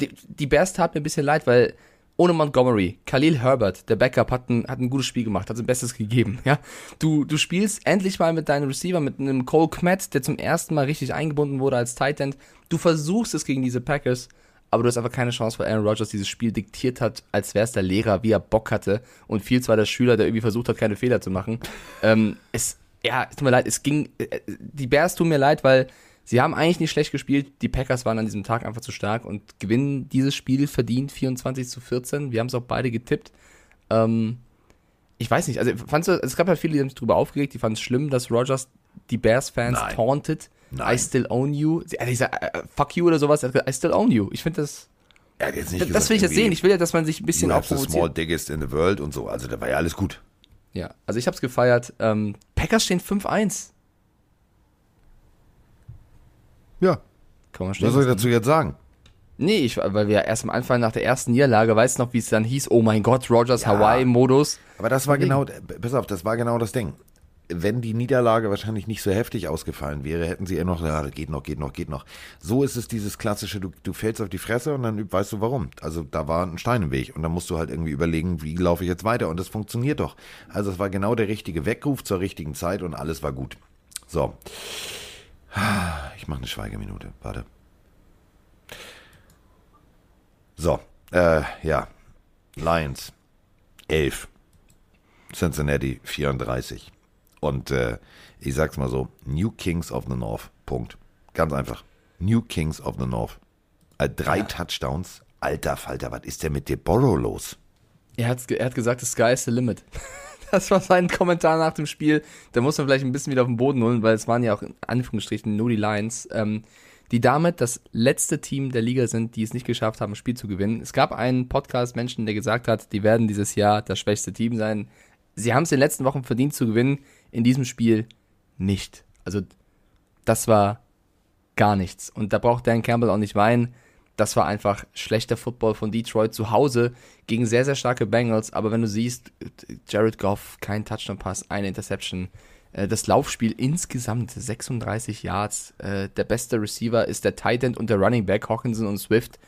die, die Bears tat mir ein bisschen leid, weil ohne Montgomery, Khalil Herbert, der Backup, hat ein, hat ein gutes Spiel gemacht, hat sein Bestes gegeben. Ja? Du, du spielst endlich mal mit deinem Receiver, mit einem Cole Kmet, der zum ersten Mal richtig eingebunden wurde als Tight End. Du versuchst es gegen diese Packers, aber du hast einfach keine Chance, weil Aaron Rodgers dieses Spiel diktiert hat, als wäre es der Lehrer, wie er Bock hatte und viel zwar der Schüler, der irgendwie versucht hat, keine Fehler zu machen. ähm, es, ja, es tut mir leid, es ging, äh, die Bears tun mir leid, weil sie haben eigentlich nicht schlecht gespielt, die Packers waren an diesem Tag einfach zu stark und gewinnen dieses Spiel verdient 24 zu 14. Wir haben es auch beide getippt. Ähm, ich weiß nicht, also fandst du, es gab ja viele, die haben sich drüber aufgeregt, die fanden es schlimm, dass Rodgers die Bears-Fans taunted. Nein. I still own you. Also ich sag, äh, fuck you oder sowas, er hat gesagt, I still own you. Ich finde das, Er hat jetzt nicht das gesagt, will ich jetzt sehen. Ich will ja, dass man sich ein bisschen auch the small diggest in the world und so. Also da war ja alles gut. Ja, also ich hab's gefeiert. Ähm, Packers stehen 5-1. Ja. Kann man Was soll ich dazu jetzt sagen? Nee, ich, weil wir erst am Anfang nach der ersten Niederlage, weißt du noch, wie es dann hieß, oh mein Gott, Rogers Ja. Hawaii-Modus. Aber das war genau, pass auf, das war genau das Ding. Wenn die Niederlage wahrscheinlich nicht so heftig ausgefallen wäre, hätten sie eher noch, ja, geht noch, geht noch, geht noch. So ist es dieses klassische, du, du fällst auf die Fresse und dann weißt du warum. Also da war ein Stein im Weg und dann musst du halt irgendwie überlegen, wie laufe ich jetzt weiter und das funktioniert doch. Also es war genau der richtige Weckruf zur richtigen Zeit und alles war gut. So. Ich mache eine Schweigeminute, warte. So, äh, ja. Lions 11. Cincinnati 34. Und äh, ich sag's mal so, New Kings of the North. Punkt. Ganz einfach. New Kings of the North. Äh, drei Touchdowns. Alter Falter, was ist denn mit Deborah los? Er, hat's, er hat gesagt, the sky is the limit. Das war sein Kommentar nach dem Spiel. Da muss man vielleicht ein bisschen wieder auf den Boden holen, weil es waren ja auch in Anführungsstrichen nur die Lions, ähm, die damit das letzte Team der Liga sind, die es nicht geschafft haben, ein Spiel zu gewinnen. Es gab einen Podcast-Menschen, der gesagt hat, die werden dieses Jahr das schwächste Team sein. Sie haben es in den letzten Wochen verdient zu gewinnen, in diesem Spiel nicht. Also das war gar nichts. Und da braucht Dan Campbell auch nicht weinen. Das war einfach schlechter Football von Detroit zu Hause gegen sehr, sehr starke Bengals. Aber wenn du siehst, Jared Goff, kein Touchdown-Pass, eine Interception. Äh, Das Laufspiel insgesamt 36 Yards. Äh, Der beste Receiver ist der Tight End und der Running Back, Hawkinson und Swift.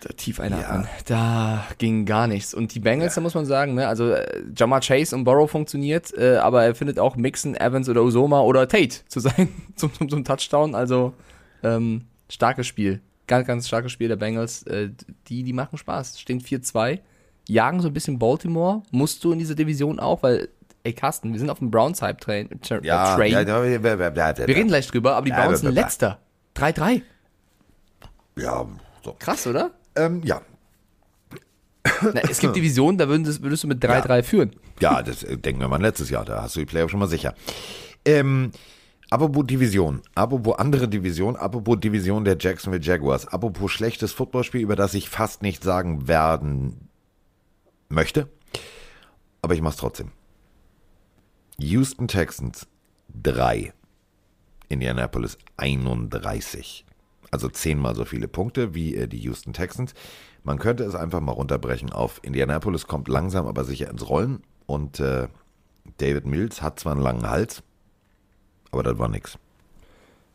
Da tief einatmen. Da ging gar nichts. Und die Bengals, da muss man sagen, ne, also äh, Jamar Chase und Burrow funktioniert, aber er findet auch Mixon, Evans oder Osoma oder Tate zu sein zum, zum, zum Touchdown. Also ähm, starkes Spiel. Ganz, ganz starkes Spiel der Bengals. Äh, die, die machen Spaß. Stehen 4-2. Jagen so ein bisschen Baltimore. Musst du in dieser Division auch, weil ey Carsten, wir sind auf dem Browns-Hype-Train. Tra Ja, Train. ja, ja, ja, wir reden gleich drüber, aber die Browns sind letzter. 3-3. ja, so. Krass, oder? Ähm, ja, Na, es gibt Divisionen, da würdest, würdest du mit 3-3 führen. Ja, das äh, denken wir mal letztes Jahr, da hast du die Playoff schon mal sicher. Ähm, apropos Division, apropos andere Division, apropos Division der Jacksonville Jaguars, apropos schlechtes Footballspiel, über das ich fast nicht sagen werden möchte, aber ich mach's trotzdem. Houston Texans 3, Indianapolis 31. Also zehnmal so viele Punkte wie äh, die Houston Texans. Man könnte es einfach mal runterbrechen auf Indianapolis kommt langsam aber sicher ins Rollen und äh, David Mills hat zwar einen langen Hals, aber das war nix.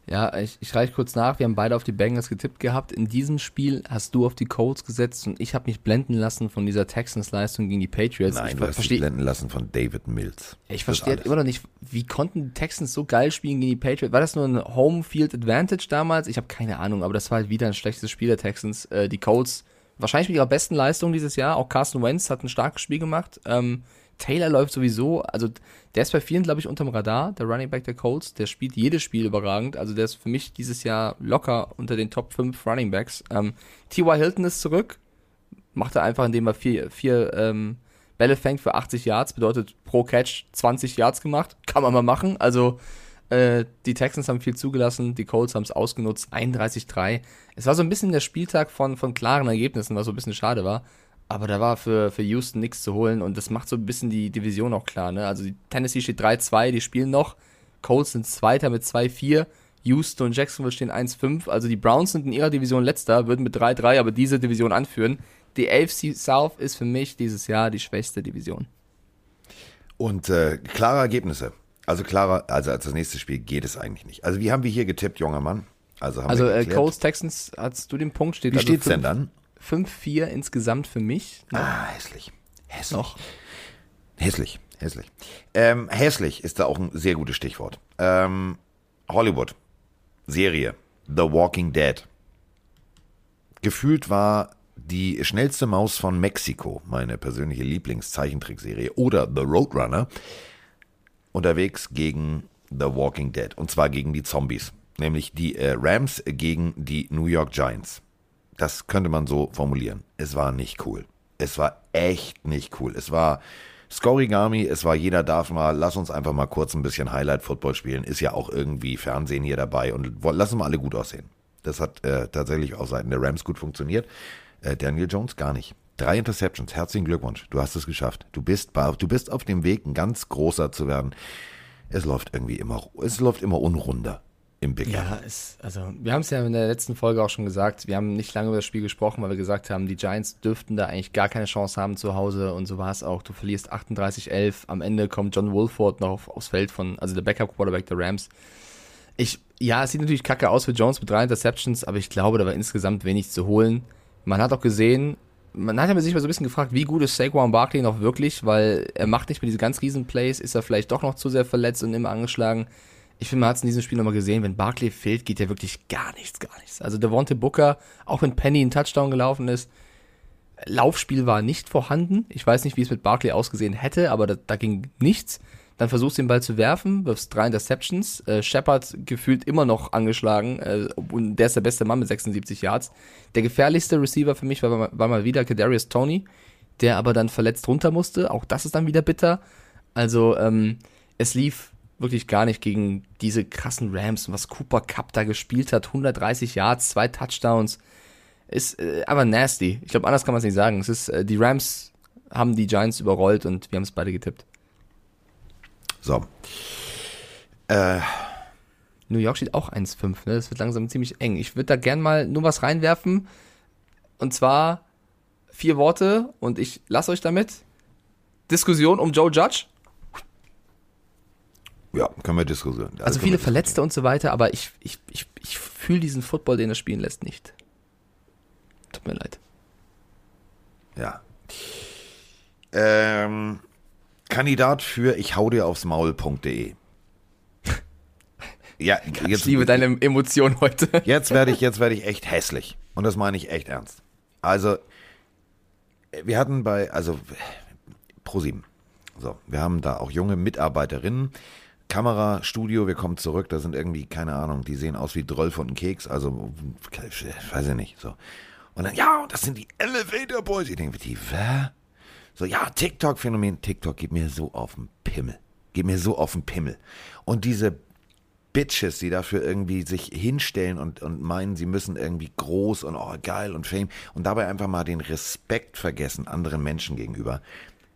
Ja, ich, ich reiche kurz nach. Wir haben beide auf die Bengals getippt gehabt. In diesem Spiel hast du auf die Colts gesetzt und ich habe mich blenden lassen von dieser Texans-Leistung gegen die Patriots. Nein, ich du hast dich verstehe blenden lassen von David Mills. ich verstehe immer noch nicht, wie konnten die Texans so geil spielen gegen die Patriots? War das nur ein Home-Field Advantage damals? Ich habe keine Ahnung, aber das war halt wieder ein schlechtes Spiel der Texans. Äh, die Colts wahrscheinlich mit ihrer besten Leistung dieses Jahr. Auch Carson Wentz hat ein starkes Spiel gemacht. Ähm, Taylor läuft sowieso, also der ist bei vielen, glaube ich, unterm Radar, der Running Back der Colts. Der spielt jedes Spiel überragend. Also der ist für mich dieses Jahr locker unter den Top 5 Running Backs. Ähm, T.Y. Hilton ist zurück. Macht er einfach, indem er vier, vier ähm, Bälle fängt für 80 Yards. Bedeutet pro Catch 20 Yards gemacht. Kann man mal machen. Also äh, die Texans haben viel zugelassen, die Colts haben es ausgenutzt, 31-3. Es war so ein bisschen der Spieltag von, von klaren Ergebnissen, was so ein bisschen schade war. Aber da war für, für Houston nichts zu holen und das macht so ein bisschen die Division auch klar. Ne? Also die Tennessee steht 3-2, die spielen noch. Colts sind Zweiter mit 2-4. Houston und Jacksonville stehen 1-5. Also die Browns sind in ihrer Division letzter, würden mit 3-3 aber diese Division anführen. Die AFC South ist für mich dieses Jahr die schwächste Division. Und äh, klare Ergebnisse. Also klarer, also als das nächste Spiel geht es eigentlich nicht. Also wie haben wir hier getippt, junger Mann? Also, haben Also wir äh. Colts Texans, hast du den Punkt? Steht Wie also steht's denn fünf- dann? 5-4 insgesamt für mich. Ah, hässlich. Hässlich. Noch. Hässlich, hässlich. Ähm, hässlich ist da auch ein sehr gutes Stichwort. Ähm, Hollywood. Serie. The Walking Dead. Gefühlt war die schnellste Maus von Mexiko, meine persönliche Lieblingszeichentrickserie, oder The Roadrunner, unterwegs gegen The Walking Dead. Und zwar gegen die Zombies. Nämlich die äh, Rams gegen die New York Giants. Das könnte man so formulieren. Es war nicht cool. Es war echt nicht cool. Es war Scorigami, es war jeder darf mal, lass uns einfach mal kurz ein bisschen Highlight-Football spielen. Ist ja auch irgendwie Fernsehen hier dabei und wo- lassen wir alle gut aussehen. Das hat äh, tatsächlich auf Seiten der Rams gut funktioniert. Äh, Daniel Jones gar nicht. Drei Interceptions, herzlichen Glückwunsch. Du hast es geschafft. Du bist, du bist auf dem Weg, ein ganz großer zu werden. Es läuft irgendwie immer, es läuft immer unrunder im Big. Ja, es, also wir haben es ja in der letzten Folge auch schon gesagt. Wir haben nicht lange über das Spiel gesprochen, weil wir gesagt haben, die Giants dürften da eigentlich gar keine Chance haben zu Hause und so war es auch. Du verlierst 38-11. Am Ende kommt John Wolford noch auf, aufs Feld von, also der Backup-Quarterback der Rams. Ich, ja, es sieht natürlich kacke aus für Jones mit drei Interceptions, aber ich glaube, da war insgesamt wenig zu holen. Man hat auch gesehen, man hat ja sich mal so ein bisschen gefragt, wie gut ist Saquon Barkley noch wirklich, weil er macht nicht mehr diese ganz riesen Plays, ist er vielleicht doch noch zu sehr verletzt und immer angeschlagen. Ich finde, man hat es in diesem Spiel nochmal gesehen, wenn Barkley fehlt, geht ja wirklich gar nichts, gar nichts. Also Devonte Booker, auch wenn Penny einen Touchdown gelaufen ist, Laufspiel war nicht vorhanden. Ich weiß nicht, wie es mit Barkley ausgesehen hätte, aber da, da ging nichts. Dann versuchst du den Ball zu werfen, wirfst drei Interceptions. Äh, Shepard gefühlt immer noch angeschlagen. Äh, und der ist der beste Mann mit 76 Yards. Der gefährlichste Receiver für mich war, war mal wieder Kadarius Tony, der aber dann verletzt runter musste. Auch das ist dann wieder bitter. Also ähm, es lief wirklich gar nicht gegen diese krassen Rams, was Cooper Cup da gespielt hat. 130 Yards, zwei Touchdowns. Ist äh, aber nasty. Ich glaube, anders kann man es nicht sagen. Es ist, äh, die Rams haben die Giants überrollt und wir haben es beide getippt. So. Äh, New York steht auch 1-5, ne? Das wird langsam ziemlich eng. Ich würde da gern mal nur was reinwerfen. Und zwar vier Worte und ich lasse euch damit. Diskussion um Joe Judge. Ja, können wir diskutieren. Also können viele. Verletzte und so weiter, aber ich, ich, ich, ich fühle diesen Football, den er spielen lässt, nicht. Tut mir leid. Ja. Ähm, Kandidat für ich hau dir aufs Maul.de. Ja, Ich jetzt, liebe deine Emotionen heute. jetzt werde ich, jetzt werde ich echt hässlich. Und das meine ich echt ernst. Also, wir hatten bei, also, ProSieben. So, wir haben da auch junge Mitarbeiterinnen. Kamera, Studio, wir kommen zurück, da sind irgendwie, keine Ahnung, die sehen aus wie und ein Keks, also, weiß ich nicht, so. Und dann, ja, das sind die Elevator Boys. Ich denke, die, wer? So, ja, TikTok-Phänomen, TikTok geht mir so auf den Pimmel. Geht mir so auf den Pimmel. Und diese Bitches, die dafür irgendwie sich hinstellen und, und meinen, sie müssen irgendwie groß und oh, geil und Fame und dabei einfach mal den Respekt vergessen anderen Menschen gegenüber.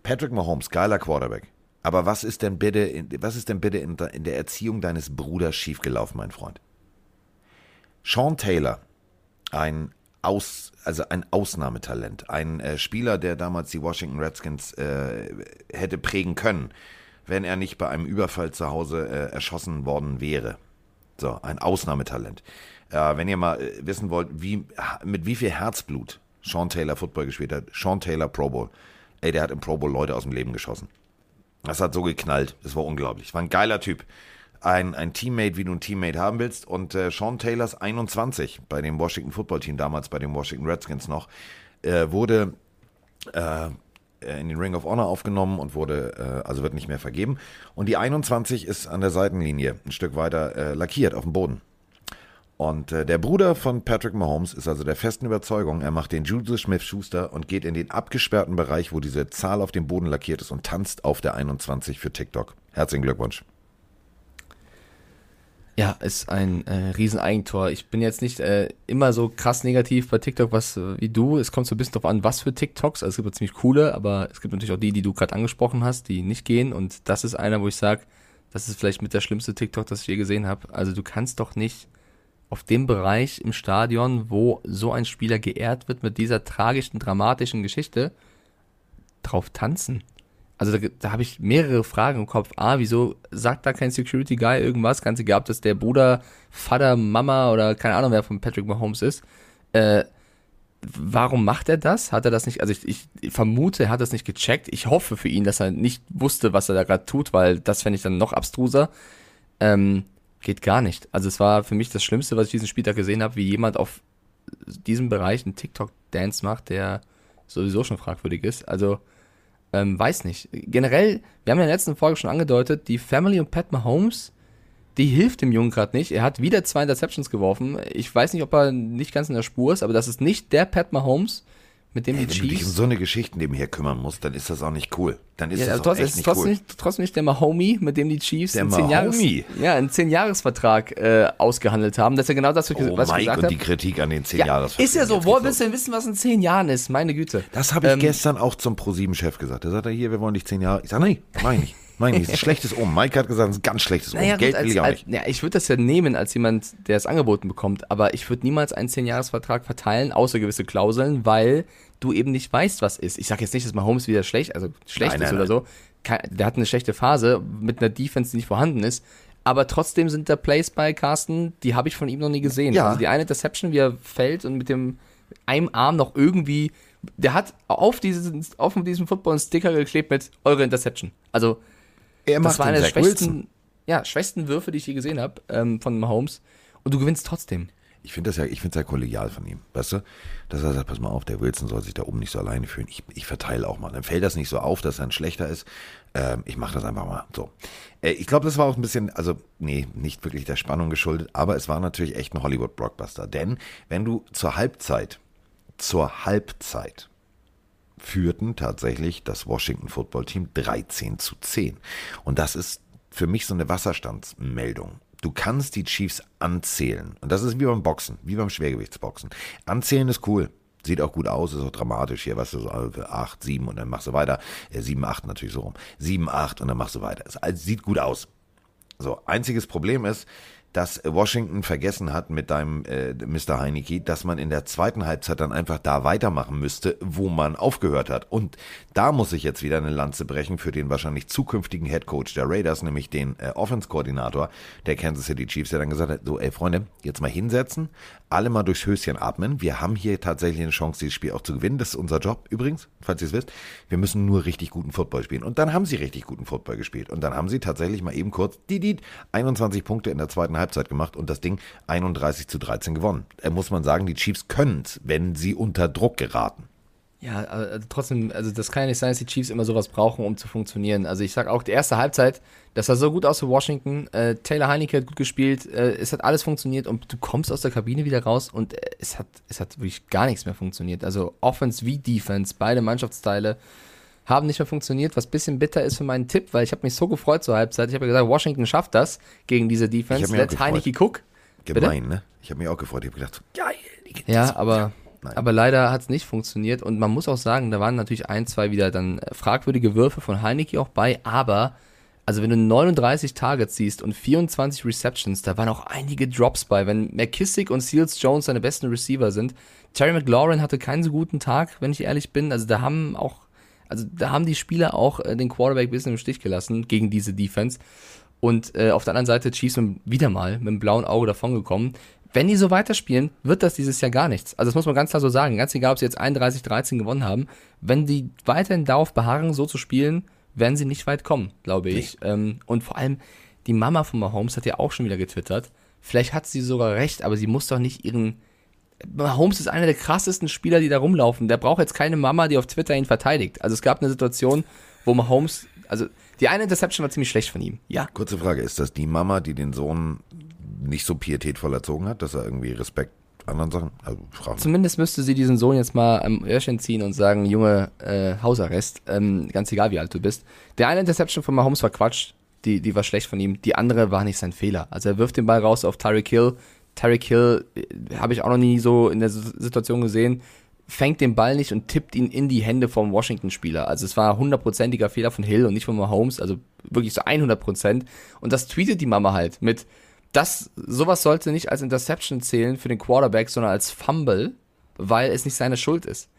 Patrick Mahomes, geiler Quarterback. Aber was ist denn bitte, in, was ist denn bitte in, in der Erziehung deines Bruders schiefgelaufen, mein Freund? Sean Taylor, ein aus, also ein Ausnahmetalent, ein äh, Spieler, der damals die Washington Redskins äh, hätte prägen können, wenn er nicht bei einem Überfall zu Hause äh, erschossen worden wäre. So, ein Ausnahmetalent. Äh, wenn ihr mal äh, wissen wollt, wie, mit wie viel Herzblut Sean Taylor Football gespielt hat, Sean Taylor Pro Bowl. Ey, der hat im Pro Bowl Leute aus dem Leben geschossen. Das hat so geknallt. Das war unglaublich. War ein geiler Typ. Ein, ein Teammate, wie du ein Teammate haben willst. Und äh, Sean Taylors 21 bei dem Washington Football Team, damals bei den Washington Redskins noch, äh, wurde äh, in den Ring of Honor aufgenommen und wurde, äh, also wird nicht mehr vergeben. Und die 21 ist an der Seitenlinie ein Stück weiter äh, lackiert auf dem Boden. Und äh, der Bruder von Patrick Mahomes ist also der festen Überzeugung, er macht den Juju Smith-Schuster und geht in den abgesperrten Bereich, wo diese Zahl auf dem Boden lackiert ist und tanzt auf der 21 für TikTok. Herzlichen Glückwunsch. Ja, ist ein äh, Rieseneigentor. Ich bin jetzt nicht äh, immer so krass negativ bei TikTok, was wie du. Es kommt so ein bisschen drauf an, was für TikToks. Also es gibt ja ziemlich coole, aber es gibt natürlich auch die, die du gerade angesprochen hast, die nicht gehen. Und das ist einer, wo ich sage, das ist vielleicht mit der schlimmste TikTok, das ich je gesehen habe. Also du kannst doch nicht auf dem Bereich im Stadion, wo so ein Spieler geehrt wird mit dieser tragischen, dramatischen Geschichte, drauf tanzen. Also da, da habe ich mehrere Fragen im Kopf. A, wieso sagt da kein Security Guy irgendwas? Ganz egal, ob das der Bruder, Vater, Mama oder keine Ahnung, wer von Patrick Mahomes ist. Äh, warum macht er das? Hat er das nicht, also ich, ich vermute, er hat das nicht gecheckt. Ich hoffe für ihn, dass er nicht wusste, was er da gerade tut, weil das fände ich dann noch abstruser. Ähm, Geht gar nicht. Also es war für mich das Schlimmste, was ich diesen Spieltag gesehen habe, wie jemand auf diesem Bereich einen TikTok-Dance macht, der sowieso schon fragwürdig ist. Also, ähm, weiß nicht. Generell, wir haben ja in der letzten Folge schon angedeutet, die Family und Pat Mahomes, die hilft dem Jungen gerade nicht. Er hat wieder zwei Interceptions geworfen. Ich weiß nicht, ob er nicht ganz in der Spur ist, aber das ist nicht der Pat Mahomes, mit dem Ey, die wenn du dich um Chiefs. so eine Geschichte nebenher kümmern musst, dann ist das auch nicht cool. Dann ist Ja, das auch trotzdem, echt nicht trotzdem, cool. nicht, trotzdem nicht der Mahomie, mit dem die Chiefs Der einen 10 Jahres, ja, einen 10 Jahresvertrag äh, ausgehandelt haben. Das ist ja genau das, was ich Oh, was ich Mike gesagt und habe. die Kritik an den 10 Ja, ist ja so. Woher willst du denn wissen, was in 10 Jahren ist? Meine Güte. Das habe ich Ähm, gestern auch zum ProSieben-Chef gesagt. Der sagt er, hier, wir wollen dich 10 Jahre. Ich sage, nee, meine ich nicht. Nicht. Das ist ein schlechtes Um. Mike hat gesagt, das ist ein ganz schlechtes Um. Naja, Geld will als, ich auch als, nicht. ja, ich würde das ja nehmen als jemand, der es angeboten bekommt, aber ich würde niemals einen 10-Jahres-Vertrag verteilen, außer gewisse Klauseln, weil du eben nicht weißt, was ist. Ich sage jetzt nicht, dass Mahomes wieder schlecht, also schlecht Nein, ist nein, oder so. Der hat eine schlechte Phase mit einer Defense, die nicht vorhanden ist. Aber trotzdem sind da Plays bei Carsten, die habe ich von ihm noch nie gesehen. Ja. Also die eine Interception, wie er fällt und mit dem einem Arm noch irgendwie, der hat auf, diesen, auf diesem Football einen Sticker geklebt mit eure Interception. Also Er das war einer der schwächsten, ja, schwächsten Würfe, die ich je gesehen habe ähm, von Mahomes. Und du gewinnst trotzdem. Ich finde das ja, ich finde es ja kollegial von ihm, weißt du? Dass er sagt, pass mal auf, der Wilson soll sich da oben nicht so alleine fühlen. Ich, ich verteile auch mal. Dann fällt das nicht so auf, dass er ein schlechter ist. Ähm, ich mache das einfach mal so. Äh, ich glaube, das war auch ein bisschen, also, nee, nicht wirklich der Spannung geschuldet, aber es war natürlich echt ein Hollywood-Blockbuster. Denn wenn du zur Halbzeit, zur Halbzeit führten tatsächlich das Washington Football Team 13 zu 10. Und das ist für mich so eine Wasserstandsmeldung. Du kannst die Chiefs anzählen. Und das ist wie beim Boxen, wie beim Schwergewichtsboxen. Anzählen ist cool. Sieht auch gut aus, ist auch dramatisch hier, was du so, 8, 7 und dann machst du weiter. Äh, 7, 8 natürlich so rum. 7, 8 und dann machst du weiter. Es also sieht gut aus. So, einziges Problem ist, dass Washington vergessen hat mit deinem äh, Mr. Heineke, dass man in der zweiten Halbzeit dann einfach da weitermachen müsste, wo man aufgehört hat. Und da muss ich jetzt wieder eine Lanze brechen für den wahrscheinlich zukünftigen Head Coach der Raiders, nämlich den äh, Offense-Koordinator der Kansas City Chiefs, der dann gesagt hat, so, ey Freunde, jetzt mal hinsetzen, alle mal durchs Höschen atmen. Wir haben hier tatsächlich eine Chance, dieses Spiel auch zu gewinnen. Das ist unser Job übrigens, falls ihr es wisst. Wir müssen nur richtig guten Football spielen. Und dann haben sie richtig guten Football gespielt. Und dann haben sie tatsächlich mal eben kurz die, die 21 Punkte in der zweiten Halbzeit gemacht und das Ding 31 zu 13 gewonnen. Da muss man sagen, die Chiefs können es, wenn sie unter Druck geraten. Ja, also trotzdem, also das kann ja nicht sein, dass die Chiefs immer sowas brauchen, um zu funktionieren. Also ich sag auch, die erste Halbzeit, das sah so gut aus für Washington. Äh, Taylor Heineke hat gut gespielt, äh, es hat alles funktioniert und du kommst aus der Kabine wieder raus und äh, es hat, es hat wirklich gar nichts mehr funktioniert. Also Offense wie Defense, beide Mannschaftsteile haben nicht mehr funktioniert, was bisschen bitter ist für meinen Tipp, weil ich habe mich so gefreut zur Halbzeit. Ich habe ja gesagt, Washington schafft das gegen diese Defense. hab mich auch Let Heineke cook. Gemein, ne? Ich habe mich auch gefreut. Ich habe gedacht, geil. die geht Ja, aber, Nein. aber leider hat es nicht funktioniert. Und man muss auch sagen, da waren natürlich ein, zwei wieder dann äh, fragwürdige Würfe von Heineke auch bei. Aber, also wenn du 39 Targets siehst und 24 Receptions, da waren auch einige Drops bei. Wenn McKissick und Seals Jones seine besten Receiver sind. Terry McLaurin hatte keinen so guten Tag, wenn ich ehrlich bin. Also da haben auch, also da haben die Spieler auch äh, den Quarterback ein bisschen im Stich gelassen gegen diese Defense. Und äh, auf der anderen Seite Chiefs wieder mal mit einem blauen Auge davongekommen. Wenn die so weiterspielen, wird das dieses Jahr gar nichts. Also das muss man ganz klar so sagen. Ganz egal, ob sie jetzt 31-13 gewonnen haben. Wenn die weiterhin darauf beharren, so zu spielen, werden sie nicht weit kommen, glaube ich. Ähm, und vor allem, die Mama von Mahomes hat ja auch schon wieder getwittert. Vielleicht hat sie sogar recht, aber sie muss doch nicht ihren... Mahomes ist einer der krassesten Spieler, die da rumlaufen. Der braucht jetzt keine Mama, die auf Twitter ihn verteidigt. Also es gab eine Situation, wo Mahomes... Also die eine Interception war ziemlich schlecht von ihm. Ja, Kurze Frage, ist das die Mama, die den Sohn nicht so pietätvoll erzogen hat, dass er irgendwie Respekt anderen Sachen, also. Zumindest müsste sie diesen Sohn jetzt mal am Öhrchen ziehen und sagen, Junge, äh, Hausarrest, ähm, ganz egal wie alt du bist. Der eine Interception von Mahomes war Quatsch, die, die war schlecht von ihm, die andere war nicht sein Fehler. Also er wirft den Ball raus auf Tyreek Hill. Tyreek Hill äh, habe ich auch noch nie so in der Situation gesehen, fängt den Ball nicht und tippt ihn in die Hände vom Washington-Spieler. Also es war hundertprozentiger Fehler von Hill und nicht von Mahomes, also wirklich so 100 Prozent. Und das tweetet die Mama halt mit, das, sowas sollte nicht als Interception zählen für den Quarterback, sondern als Fumble, weil es nicht seine Schuld ist.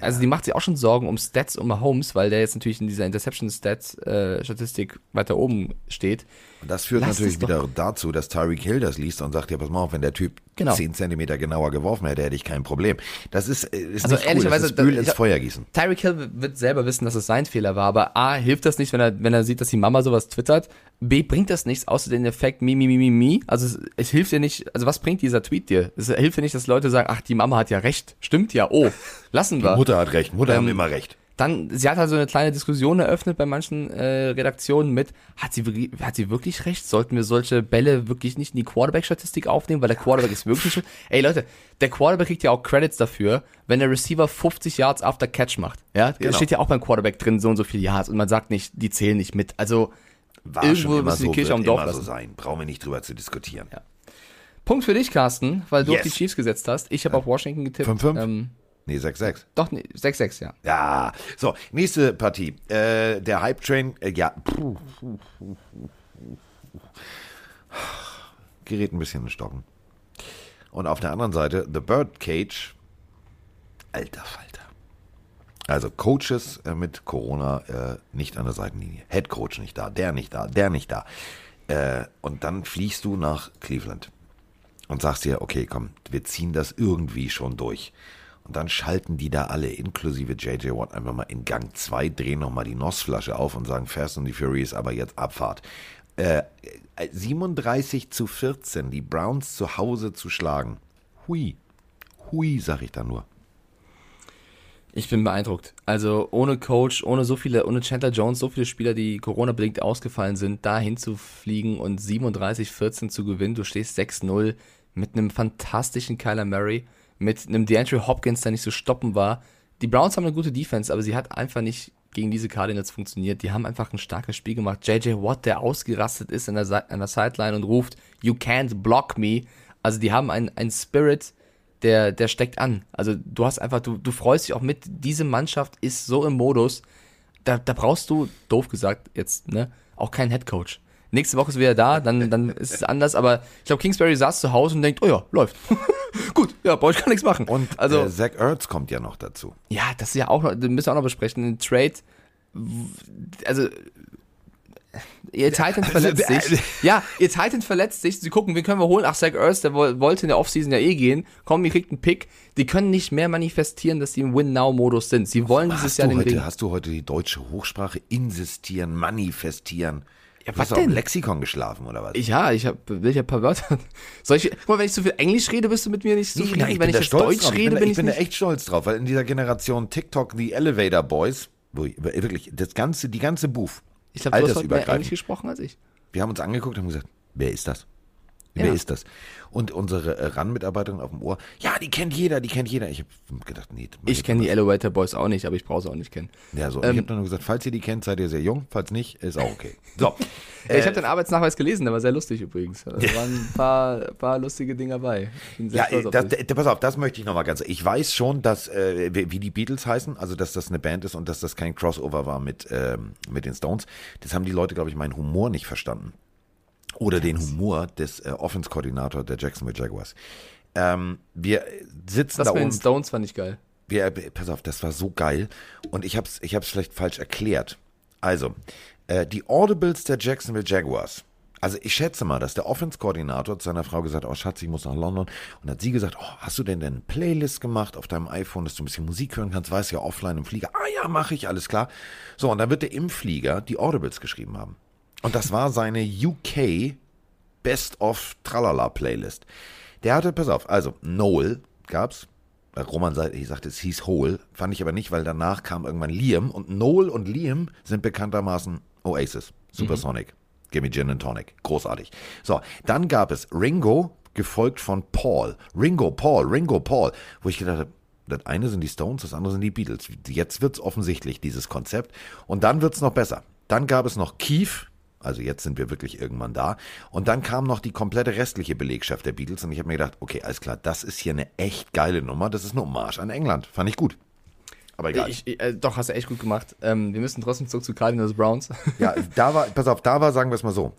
Also die macht sich auch schon Sorgen um Stats um Mahomes, weil der jetzt natürlich in dieser Interception-Stats-Statistik weiter oben steht. Und das führt Lass natürlich wieder dazu, dass Tyreek Hill das liest und sagt, ja, pass mal auf, wenn der Typ Genau. 10 Zentimeter genauer geworfen hätte, hätte ich kein Problem. Das ist, äh, ist Also nicht cool, ehrlicherweise, das ist Öl ins Feuer gießen. Tyreek Hill wird selber wissen, dass es sein Fehler war, aber A, hilft das nicht, wenn er, wenn er sieht, dass die Mama sowas twittert. B, bringt das nichts, außer den Effekt mi, mi, mi, mi, mi. Also es, es hilft dir nicht, also was bringt dieser Tweet dir? Es hilft dir nicht, dass Leute sagen, ach, die Mama hat ja recht. Stimmt ja, oh, lassen wir. Mutter hat recht, Mutter Ähm, immer recht. Dann, sie hat also eine kleine Diskussion eröffnet bei manchen äh, Redaktionen mit, hat sie, wirklich- hat sie wirklich recht? Sollten wir solche Bälle wirklich nicht in die Quarterback-Statistik aufnehmen, weil der Quarterback ist wirklich. Ey Leute, der Quarterback kriegt ja auch Credits dafür, wenn der Receiver 50 Yards after Catch macht. Ja, Genau. steht ja auch beim Quarterback drin, so und so viele Yards und man sagt nicht, die zählen nicht mit. Also, War irgendwo müssen die so, Kirche am Dorf immer so lassen. sein. Brauchen wir nicht drüber zu diskutieren. Ja. Punkt für dich, Carsten, weil du Yes. auf die Chiefs gesetzt hast. Ich habe auf Washington getippt. 5-5? Ähm, Nee, 6-6. doch, nee, 6-6, ja. Ja, so, nächste Partie. Äh, der Hype Train, äh, ja, puh, gerät ein bisschen in Stocken. Und auf der anderen Seite, The Bird Cage, alter Falter. Also Coaches äh, mit Corona äh, nicht an der Seitenlinie. Head Coach nicht da, der nicht da, der nicht da. Äh, und dann fliegst du nach Cleveland und sagst dir, okay, komm, wir ziehen das irgendwie schon durch. Und dann schalten die da alle, inklusive JJ Watt, einfach mal in Gang 2, drehen nochmal die Nossflasche auf und sagen, Fast and the Furious, aber jetzt Abfahrt. Äh, äh, 37 zu 14, die Browns zu Hause zu schlagen. Hui. Hui, sag ich da nur. Ich bin beeindruckt. Also ohne Coach, ohne so viele, ohne Chandler Jones, so viele Spieler, die Corona-bedingt ausgefallen sind, da hinzufliegen und 37-14 zu gewinnen. Du stehst 6-0 mit einem fantastischen Kyler Murray, mit einem DeAndre Hopkins, der nicht zu stoppen war. Die Browns haben eine gute Defense, aber sie hat einfach nicht gegen diese Cardinals funktioniert. Die haben einfach ein starkes Spiel gemacht. JJ Watt, der ausgerastet ist an der, Si- an der Sideline und ruft, You can't block me. Also die haben einen, einen Spirit, der, der steckt an. Also du hast einfach, du, du freust dich auch mit, diese Mannschaft ist so im Modus, da, da brauchst du, doof gesagt, jetzt, ne, auch keinen Headcoach. Nächste Woche ist wieder da, dann, dann ist es anders, aber ich glaube, Kingsbury saß zu Hause und denkt, oh ja, läuft. Gut, ja, brauche ich gar nichts machen. Und also, äh, Zach Ertz kommt ja noch dazu. ja, das ist ja auch noch, das müssen wir auch noch besprechen. Ein Trade, also, ihr Titan verletzt sich. Ja, ihr Titan verletzt sich. Sie gucken, wen können wir holen? Ach, Zach Ertz, der woll- wollte in der Offseason ja eh gehen. Komm, ihr kriegt einen Pick. Die können nicht mehr manifestieren, dass sie im Win-Now-Modus sind. Sie wollen dieses Hast Jahr du, den Ring. heute, hast du heute die deutsche Hochsprache insistieren, manifestieren? Ja, Du was hast im denn? Lexikon geschlafen, oder was? Ja, ich hab, will ja ein paar Wörter. Soll ich, guck mal, wenn ich zu viel Englisch rede, bist du mit mir nicht so Nee, viel. nein, wenn ich jetzt Deutsch drauf. ich rede, bin, da- bin ich ich bin da echt stolz drauf, weil in dieser Generation TikTok, The Elevator Boys, wirklich, das ganze, die ganze Booth, Ich glaube, du hast heute mehr. Englisch gesprochen als ich. Wir haben uns angeguckt und haben gesagt, wer ist das? Wer Ja. ist das? Und unsere äh, RAN-Mitarbeiterin auf dem Ohr, ja, die kennt jeder, die kennt jeder. Ich habe gedacht, nee. Ich kenne die Elevator Boys auch nicht, aber ich brauche sie auch nicht kennen. Ja, so. Ähm, ich habe dann nur gesagt, falls ihr die kennt, seid ihr sehr jung, falls nicht, ist auch okay. So. Ja, ich habe den Arbeitsnachweis gelesen, der war sehr lustig übrigens. Da waren ein paar, paar lustige Dinge dabei. Ja, auf das, pass auf, das möchte ich nochmal ganz. Ich weiß schon, dass äh, wie wie die Beatles heißen, also dass das eine Band ist und dass das kein Crossover war mit, ähm, mit den Stones. Das haben die Leute, glaube ich, meinen Humor nicht verstanden. Oder den Humor des äh, Offense-Koordinator der Jacksonville Jaguars. Ähm, wir sitzen Das da oben. Stones fand ich geil. Wir, pass auf, das war so geil. Und ich hab's, ich hab's vielleicht falsch erklärt. Also, äh, die Audibles der Jacksonville Jaguars. Also ich schätze mal, dass der Offense-Koordinator zu seiner Frau gesagt hat, oh Schatz, ich muss nach London. Und hat sie gesagt, oh, hast du denn denn eine Playlist gemacht auf deinem iPhone, dass du ein bisschen Musik hören kannst? Weiß ja offline im Flieger. Ah ja, mache ich, alles klar. So, und dann wird er im Flieger die Audibles geschrieben haben. Und das war seine UK Best of Tralala Playlist. Der hatte, pass auf, also Noel gab's. Roman sagt, ich sagte, es hieß Hole, fand ich aber nicht, weil danach kam irgendwann Liam und Noel und Liam sind bekanntermaßen Oasis, Supersonic, Gimme Gin and Tonic, großartig. So, dann gab es Ringo, gefolgt von Paul. Ringo, Paul, Ringo, Paul, wo ich gedacht habe, das eine sind die Stones, das andere sind die Beatles. Jetzt wird's offensichtlich, dieses Konzept. Und dann wird's noch besser. Dann gab es noch Keith, also jetzt sind wir wirklich irgendwann da. Und dann kam noch die komplette restliche Belegschaft der Beatles und ich habe mir gedacht, okay, alles klar, das ist hier eine echt geile Nummer. Das ist eine Hommage an England. Fand ich gut. Aber egal. Ich, ich, äh, doch, hast du echt gut gemacht. Ähm, wir müssen trotzdem zurück zu Cardinals Browns. ja, da war, pass auf, da war, sagen wir es mal so.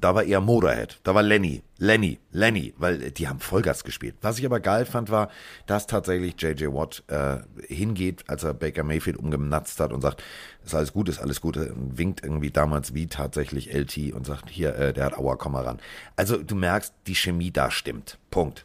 Da war eher Motorhead. Da war Lenny. Lenny. Lenny. Weil die haben Vollgas gespielt. Was ich aber geil fand, war, dass tatsächlich J.J. Watt äh, hingeht, als er Baker Mayfield umgenatzt hat und sagt, ist alles gut, ist alles gut. Und winkt irgendwie damals wie tatsächlich LT und sagt, hier, äh, der hat Aua, komm mal ran. Also du merkst, die Chemie da stimmt. Punkt.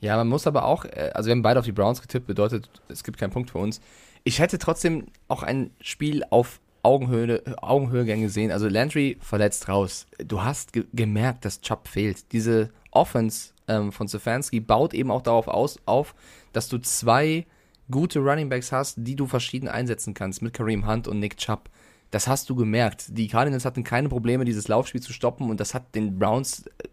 Ja, man muss aber auch, äh, also wir haben beide auf die Browns getippt, bedeutet, es gibt keinen Punkt für uns. Ich hätte trotzdem auch ein Spiel auf Augenhöhe, Augenhöhe gern. Also Landry verletzt raus. Du hast ge gemerkt, dass Chubb fehlt. Diese Offense ähm, von Stefanski baut eben auch darauf aus, auf, dass du zwei gute Running Backs hast, die du verschieden einsetzen kannst mit Kareem Hunt und Nick Chubb. Das hast du gemerkt. Die Cardinals hatten keine Probleme, dieses Laufspiel zu stoppen und das hat den Browns äh,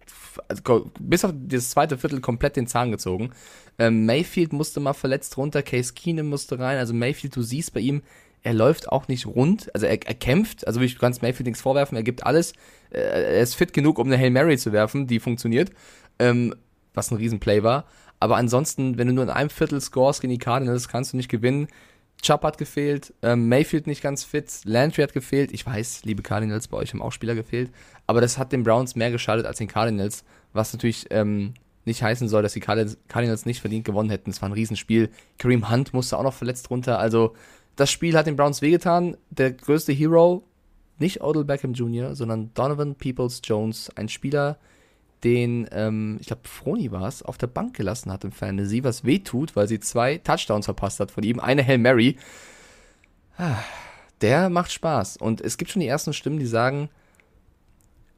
also, bis auf das zweite Viertel komplett den Zahn gezogen. Ähm, Mayfield musste mal verletzt runter, Case Keenum musste rein. Also Mayfield, du siehst bei ihm, er läuft auch nicht rund. Also er, er kämpft, also ich kann Mayfield nichts vorwerfen, er gibt alles. Äh, er ist fit genug, um eine Hail Mary zu werfen, die funktioniert. Ähm, was ein Riesenplay war. Aber ansonsten, wenn du nur in einem Viertel scores gegen die Cardinals, kannst du nicht gewinnen. Chubb hat gefehlt, ähm, Mayfield nicht ganz fit, Landry hat gefehlt. Ich weiß, liebe Cardinals, bei euch haben auch Spieler gefehlt. Aber das hat den Browns mehr geschadet als den Cardinals, was natürlich ähm, nicht heißen soll, dass die Cardinals, Cardinals nicht verdient gewonnen hätten. Es war ein Riesenspiel. Kareem Hunt musste auch noch verletzt runter. Also das Spiel hat den Browns wehgetan. Der größte Hero, nicht Odell Beckham Jr., sondern Donovan Peoples Jones, ein Spieler, den, ähm, ich glaube, Froni war es, auf der Bank gelassen hat im Fantasy, was wehtut, weil sie zwei Touchdowns verpasst hat von ihm. Eine Hail Mary. Ah, Der macht Spaß. Und es gibt schon die ersten Stimmen, die sagen,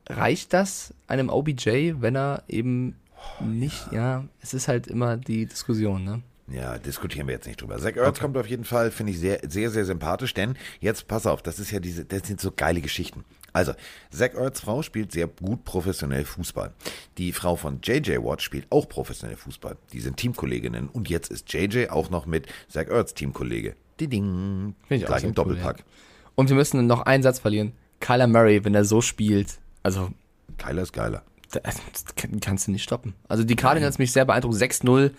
reicht das einem OBJ, wenn er eben nicht, ja, es ist halt immer die Diskussion, ne? Ja, diskutieren wir jetzt nicht drüber. Zach Ertz kommt auf jeden Fall, finde ich sehr, sehr, sehr sympathisch, denn jetzt pass auf, das ist ja diese, das sind so geile Geschichten. Also, Zach Ertz Frau spielt sehr gut professionell Fußball. Die Frau von JJ Watt spielt auch professionell Fußball. Die sind Teamkolleginnen und jetzt ist JJ auch noch mit Zach Ertz Teamkollege. Die Ding. Finde ich auch Gleich im cool, Doppelpack. ja. Und wir müssen noch einen Satz verlieren. Kyler Murray, wenn er so spielt, also Geiler ist geiler. das kann- kannst du nicht stoppen. Also die Cardinals mich sehr beeindruckt. 6-0,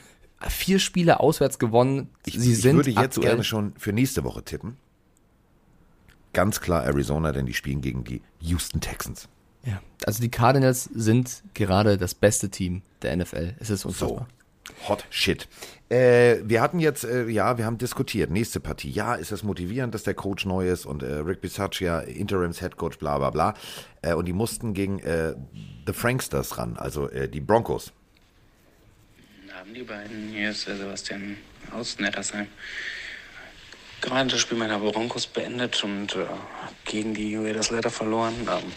vier Spiele auswärts gewonnen. Ich, Sie ich sind würde jetzt aktuell, gerne schon für nächste Woche tippen. Ganz klar Arizona, denn die spielen gegen die Houston Texans. Ja, also die Cardinals sind gerade das beste Team der NFL. Es ist So. unfassbar. Hot shit. Äh, wir hatten jetzt, äh, ja, wir haben diskutiert. Nächste Partie. Ja, ist es motivierend, dass der Coach neu ist und äh, Rick Bisaccia, Interims Head Coach, bla bla bla. Äh, und die mussten gegen äh, The Franksters ran, also äh, die Broncos. Die beiden. Hier ist äh, Sebastian aus Nettersheim. gerade das Spiel meiner Broncos beendet und äh, gegen die Raiders leider verloren. Ähm,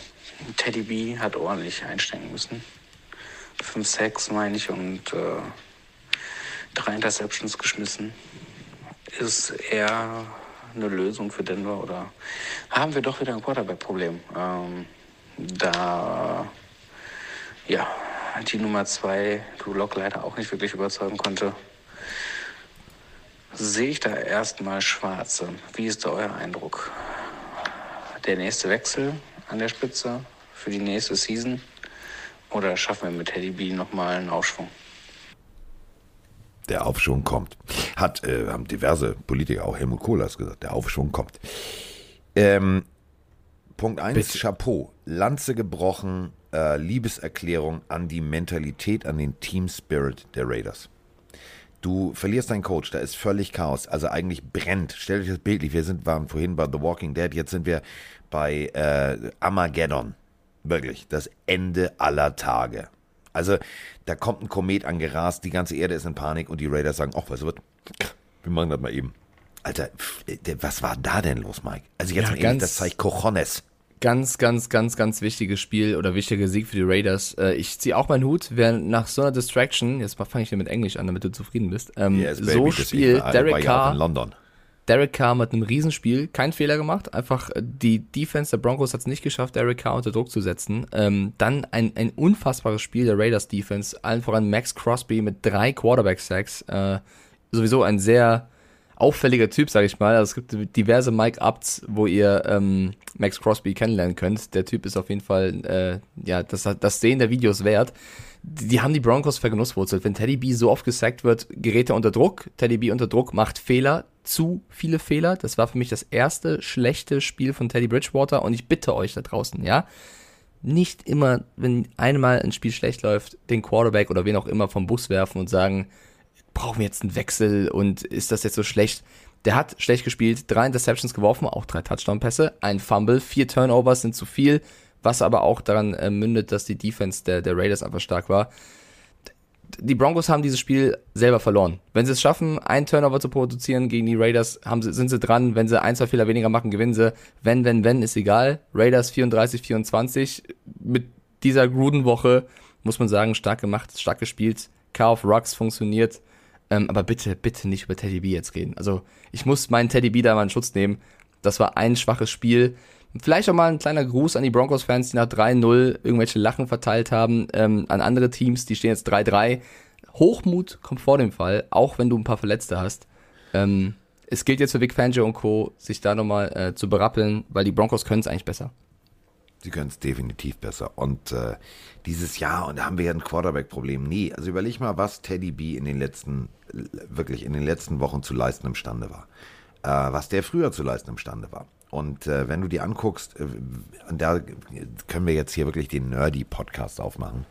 Teddy B hat ordentlich einsteigen müssen. 5 Sacks meine ich und äh, drei Interceptions geschmissen. Ist er eine Lösung für Denver oder haben wir doch wieder ein Quarterback-Problem? Ähm, da ja, die Nummer 2 Drew Lock leider auch nicht wirklich überzeugen konnte, sehe ich da erstmal schwarze. Wie ist da euer Eindruck? Der nächste Wechsel an der Spitze für die nächste Season? Oder schaffen wir mit Teddy B nochmal einen Aufschwung? Der Aufschwung kommt. Hat, äh, haben diverse Politiker, auch Helmut Kohl hat gesagt, der Aufschwung kommt. Ähm, Punkt 1, Chapeau. Lanze gebrochen, äh, Liebeserklärung an die Mentalität, an den Team Spirit der Raiders. Du verlierst deinen Coach, da ist völlig Chaos, also eigentlich brennt. Stell dich das bildlich, wir sind, waren vorhin bei The Walking Dead, jetzt sind wir bei äh, Armageddon. Wirklich, das Ende aller Tage. Also, da kommt ein Komet angerast, die ganze Erde ist in Panik und die Raiders sagen, ach, was, wir machen das mal eben. Alter, was war da denn los, Mike? Also jetzt Ja, mal ehrlich, das zeigt Cojones. Ganz, ganz, ganz, ganz wichtiges Spiel oder wichtiger Sieg für die Raiders. Äh, ich ziehe auch meinen Hut, wer nach so einer Distraction, jetzt fange ich hier mit Englisch an, damit du zufrieden bist, ähm, Yes, so baby, deswegen spielt Derek Carr in London. Derek Carr mit einem Riesenspiel, kein Fehler gemacht, einfach äh, die Defense der Broncos hat es nicht geschafft, Derek Carr unter Druck zu setzen. Ähm, dann ein, ein unfassbares Spiel der Raiders Defense, allen voran Max Crosby mit drei Quarterback-Sacks. Äh, sowieso ein sehr auffälliger Typ, sage ich mal. Also es gibt diverse Mike-Ups, wo ihr ähm, Max Crosby kennenlernen könnt. Der Typ ist auf jeden Fall äh, ja das, das Sehen der Videos wert. Die, die haben die Broncos vergenusswurzelt. Wenn Teddy B so oft gesackt wird, gerät er unter Druck. Teddy B unter Druck macht Fehler, zu viele Fehler. Das war für mich das erste schlechte Spiel von Teddy Bridgewater und ich bitte euch da draußen, ja, nicht immer, wenn einmal ein Spiel schlecht läuft, den Quarterback oder wen auch immer vom Bus werfen und sagen, brauchen wir jetzt einen Wechsel und ist das jetzt so schlecht? Der hat schlecht gespielt, drei Interceptions geworfen, auch drei Touchdown-Pässe, ein Fumble, vier Turnovers sind zu viel, was aber auch daran äh, mündet, dass die Defense der, der Raiders einfach stark war. Die Broncos haben dieses Spiel selber verloren. Wenn sie es schaffen, einen Turnover zu produzieren gegen die Raiders, haben sie, sind sie dran. Wenn sie ein, zwei Fehler weniger machen, gewinnen sie. Wenn, wenn, wenn, ist egal. Raiders 34, 24. Mit dieser Gruden-Woche muss man sagen, stark gemacht, stark gespielt. Car of Rocks funktioniert. Ähm, aber bitte, bitte nicht über Teddy B jetzt reden. Also ich muss meinen Teddy B da mal in Schutz nehmen. Das war ein schwaches Spiel. Vielleicht auch mal ein kleiner Gruß an die Broncos-Fans, die nach 3-0 irgendwelche Lachen verteilt haben. Ähm, an andere Teams, die stehen jetzt 3-3. Hochmut kommt vor dem Fall, auch wenn du ein paar Verletzte hast. Ähm, es gilt jetzt für Vic Fangio und Co., sich da nochmal äh, zu berappeln, weil die Broncos können es eigentlich besser. Sie können es definitiv besser. Und äh, dieses Jahr, und da haben wir ja ein Quarterback-Problem. Nee, also überleg mal, was Teddy B in den letzten, wirklich in den letzten Wochen zu leisten imstande war. Äh, was der früher zu leisten imstande war. Und äh, wenn du dir anguckst, äh, da können wir jetzt hier wirklich den Nerdy-Podcast aufmachen.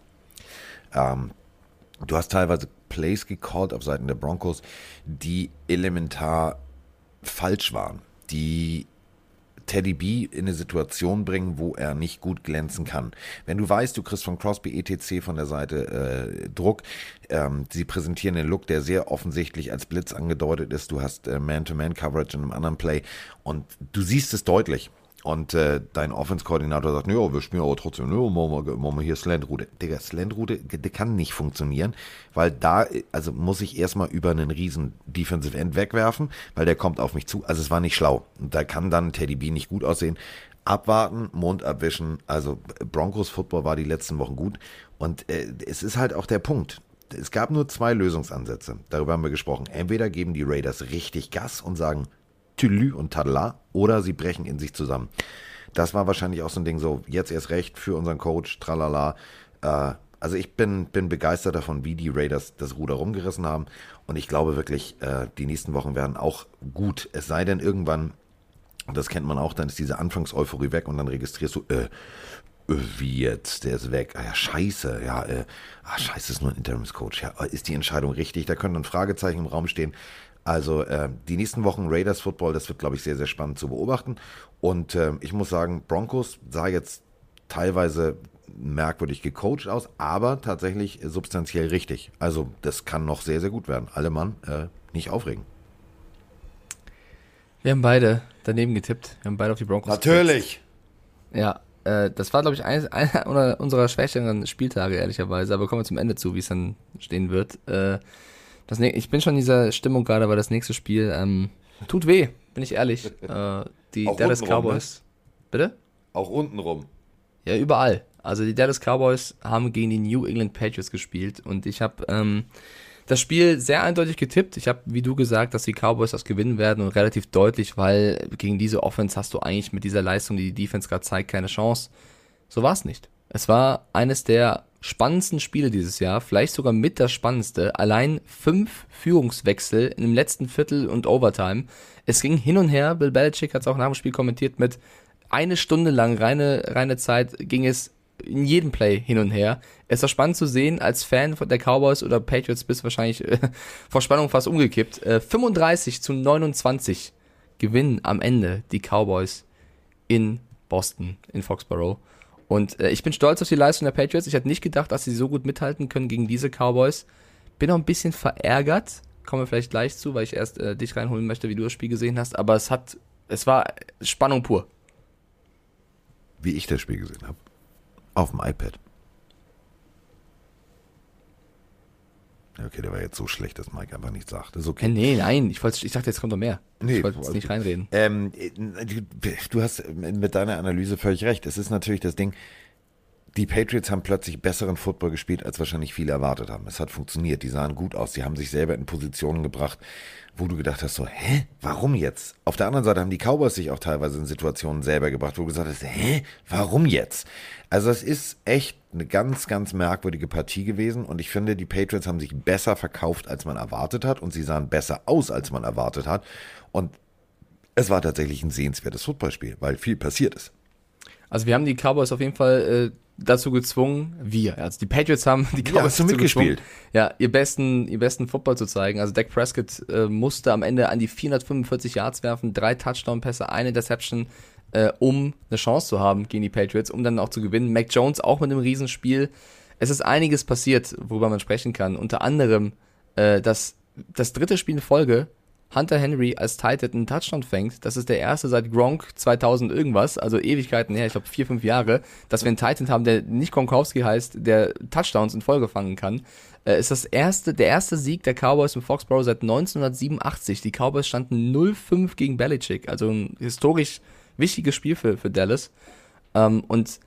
Ähm, du hast teilweise Plays gecallt auf Seiten der Broncos, die elementar falsch waren, die Teddy B in eine Situation bringen, wo er nicht gut glänzen kann. Wenn du weißt, du kriegst von Crosby ETC von der Seite äh, Druck, ähm, sie präsentieren den Look, der sehr offensichtlich als Blitz angedeutet ist. Du hast äh, Man-to-Man-Coverage in einem anderen Play und du siehst es deutlich. Und äh, dein Offense-Koordinator sagt, ja, wir spielen aber trotzdem, ja, machen wir, machen wir hier Slant-Route. Digga, Slant-Route, die kann nicht funktionieren, weil da, also muss ich erstmal über einen riesen Defensive End wegwerfen, weil der kommt auf mich zu. Also es war nicht schlau. Und da kann dann Teddy B nicht gut aussehen. Abwarten, Mund abwischen. Also Broncos Football war die letzten Wochen gut. Und äh, es ist halt auch der Punkt. Es gab nur zwei Lösungsansätze. Darüber haben wir gesprochen. Entweder geben die Raiders richtig Gas und sagen, Tülü und Tadla oder sie brechen in sich zusammen. Das war wahrscheinlich auch so ein Ding, so jetzt erst recht für unseren Coach, tralala. Äh, also ich bin, bin begeistert davon, wie die Raiders das Ruder rumgerissen haben und ich glaube wirklich, äh, die nächsten Wochen werden auch gut. Es sei denn irgendwann, das kennt man auch, dann ist diese Anfangseuphorie weg und dann registrierst du, äh, äh, wie jetzt, der ist weg. Ah ja, scheiße, ja, äh, ah, scheiße, ist nur ein Interimscoach. Ja, ist die Entscheidung richtig? Da können dann Fragezeichen im Raum stehen. Also äh, die nächsten Wochen Raiders Football, das wird, glaube ich, sehr, sehr spannend zu beobachten. Und äh, ich muss sagen, Broncos sah jetzt teilweise merkwürdig gecoacht aus, aber tatsächlich substanziell richtig. Also das kann noch sehr, sehr gut werden. Alle Mann, äh, nicht aufregen. Wir haben beide daneben getippt. Wir haben beide auf die Broncos Natürlich. getippt. Ja, äh, das war, glaube ich, eines einer unserer schwächeren Spieltage, ehrlicherweise. Aber kommen wir zum Ende zu, wie es dann stehen wird. Äh, das, ich bin schon in dieser Stimmung gerade, weil das nächste Spiel ähm, tut weh, bin ich ehrlich. Äh, die Auch Dallas untenrum, Cowboys. Bitte? Auch untenrum. Ja, überall. Also die Dallas Cowboys haben gegen die New England Patriots gespielt und ich habe ähm, das Spiel sehr eindeutig getippt. Ich habe, wie du gesagt, dass die Cowboys das gewinnen werden und relativ deutlich, weil gegen diese Offense hast du eigentlich mit dieser Leistung, die die Defense gerade zeigt, keine Chance. So war es nicht. Es war eines der spannendsten Spiele dieses Jahr, vielleicht sogar mit das spannendste. Allein fünf Führungswechsel im letzten Viertel und Overtime. Es ging hin und her. Bill Belichick hat es auch nach dem Spiel kommentiert mit eine Stunde lang reine, reine Zeit ging es in jedem Play hin und her. Es war spannend zu sehen, als Fan der Cowboys oder Patriots bist wahrscheinlich äh, vor Spannung fast umgekippt. Äh, 35 zu 29 gewinnen am Ende die Cowboys in Boston, in Foxborough. Und äh, ich bin stolz auf die Leistung der Patriots. Ich hätte nicht gedacht, dass sie so gut mithalten können gegen diese Cowboys. Bin auch ein bisschen verärgert. Kommen wir vielleicht gleich zu, weil ich erst äh, dich reinholen möchte, wie du das Spiel gesehen hast. Aber es hat, es war Spannung pur. Wie ich das Spiel gesehen habe. Auf dem iPad. Okay, der war jetzt so schlecht, dass Mike einfach nichts sagt. Ist okay. Äh, nee, nein, ich, wollte, ich dachte, jetzt kommt noch mehr. Nee, ich wollte jetzt nicht reinreden. Ähm, du, du hast mit deiner Analyse völlig recht. Es ist natürlich das Ding, die Patriots haben plötzlich besseren Football gespielt, als wahrscheinlich viele erwartet haben. Es hat funktioniert, die sahen gut aus, die haben sich selber in Positionen gebracht, wo du gedacht hast, so, hä, warum jetzt? Auf der anderen Seite haben die Cowboys sich auch teilweise in Situationen selber gebracht, wo du gesagt hast, hä, warum jetzt? Also es ist echt eine ganz, ganz merkwürdige Partie gewesen und ich finde, die Patriots haben sich besser verkauft, als man erwartet hat und sie sahen besser aus, als man erwartet hat und es war tatsächlich ein sehenswertes Footballspiel, weil viel passiert ist. Also wir haben die Cowboys auf jeden Fall äh, dazu gezwungen, wir, also die Patriots haben die Cowboys dazu mitgespielt. ja, ihr besten, ihr besten Football zu zeigen. Also Dak Prescott äh, musste am Ende an die 445 Yards werfen, drei Touchdown-Pässe, eine Interception, äh, um eine Chance zu haben gegen die Patriots, um dann auch zu gewinnen. Mac Jones auch mit einem Riesenspiel. Es ist einiges passiert, worüber man sprechen kann. Unter anderem äh, das, das dritte Spiel in Folge Hunter Henry als Titan einen Touchdown fängt. Das ist der erste seit Gronk 2000 irgendwas, also Ewigkeiten her, ich glaube vier, fünf Jahre, dass wir einen Titan haben, der nicht Gronkowski heißt, der Touchdowns in Folge fangen kann. Äh, ist das erste, der erste Sieg der Cowboys im Foxborough seit 1987. Die Cowboys standen 0-5 gegen Belichick, also ein historisch wichtiges Spiel für, für Dallas. Ähm, und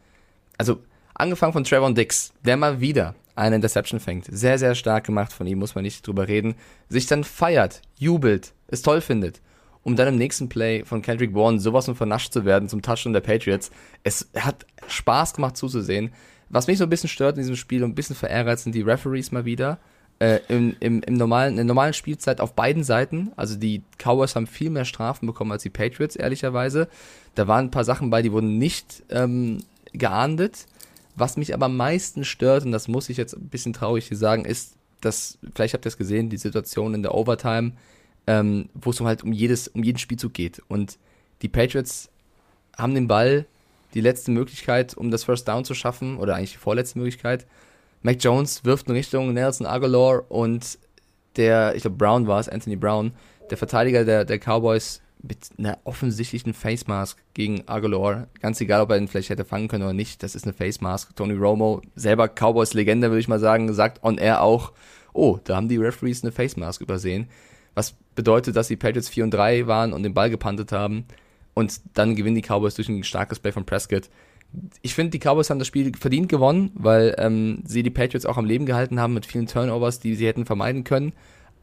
also angefangen von Trevor Dix, der mal wieder eine Interception fängt. Sehr, sehr stark gemacht von ihm, muss man nicht drüber reden. Sich dann feiert, jubelt, es toll findet, um dann im nächsten Play von Kendrick Bourne sowas von vernascht zu werden zum Touchdown der Patriots. Es hat Spaß gemacht zuzusehen. Was mich so ein bisschen stört in diesem Spiel und ein bisschen verärgert, sind die Referees mal wieder. Äh, im, im, im normalen, in der normalen Spielzeit auf beiden Seiten. Also die Cowboys haben viel mehr Strafen bekommen als die Patriots, ehrlicherweise. Da waren ein paar Sachen bei, die wurden nicht ähm, geahndet. Was mich aber am meisten stört, und das muss ich jetzt ein bisschen traurig hier sagen, ist, dass, vielleicht habt ihr es gesehen, die Situation in der Overtime, ähm, wo es halt um jedes, um jeden Spielzug geht. Und die Patriots haben den Ball, die letzte Möglichkeit, um das First Down zu schaffen, oder eigentlich die vorletzte Möglichkeit. Mac Jones wirft in Richtung Nelson Aguilar und der, ich glaube Brown war es, Anthony Brown, der Verteidiger der, der Cowboys mit einer offensichtlichen Face Mask gegen Aguilar. Ganz egal, ob er ihn vielleicht hätte fangen können oder nicht, das ist eine Face Mask. Tony Romo, selber Cowboys-Legende, würde ich mal sagen, sagt on air auch, oh, da haben die Referees eine Face Mask übersehen. Was bedeutet, dass die Patriots 4 und 3 waren und den Ball gepantet haben. Und dann gewinnen die Cowboys durch ein starkes Play von Prescott. Ich finde, die Cowboys haben das Spiel verdient gewonnen, weil ähm, sie die Patriots auch am Leben gehalten haben mit vielen Turnovers, die sie hätten vermeiden können.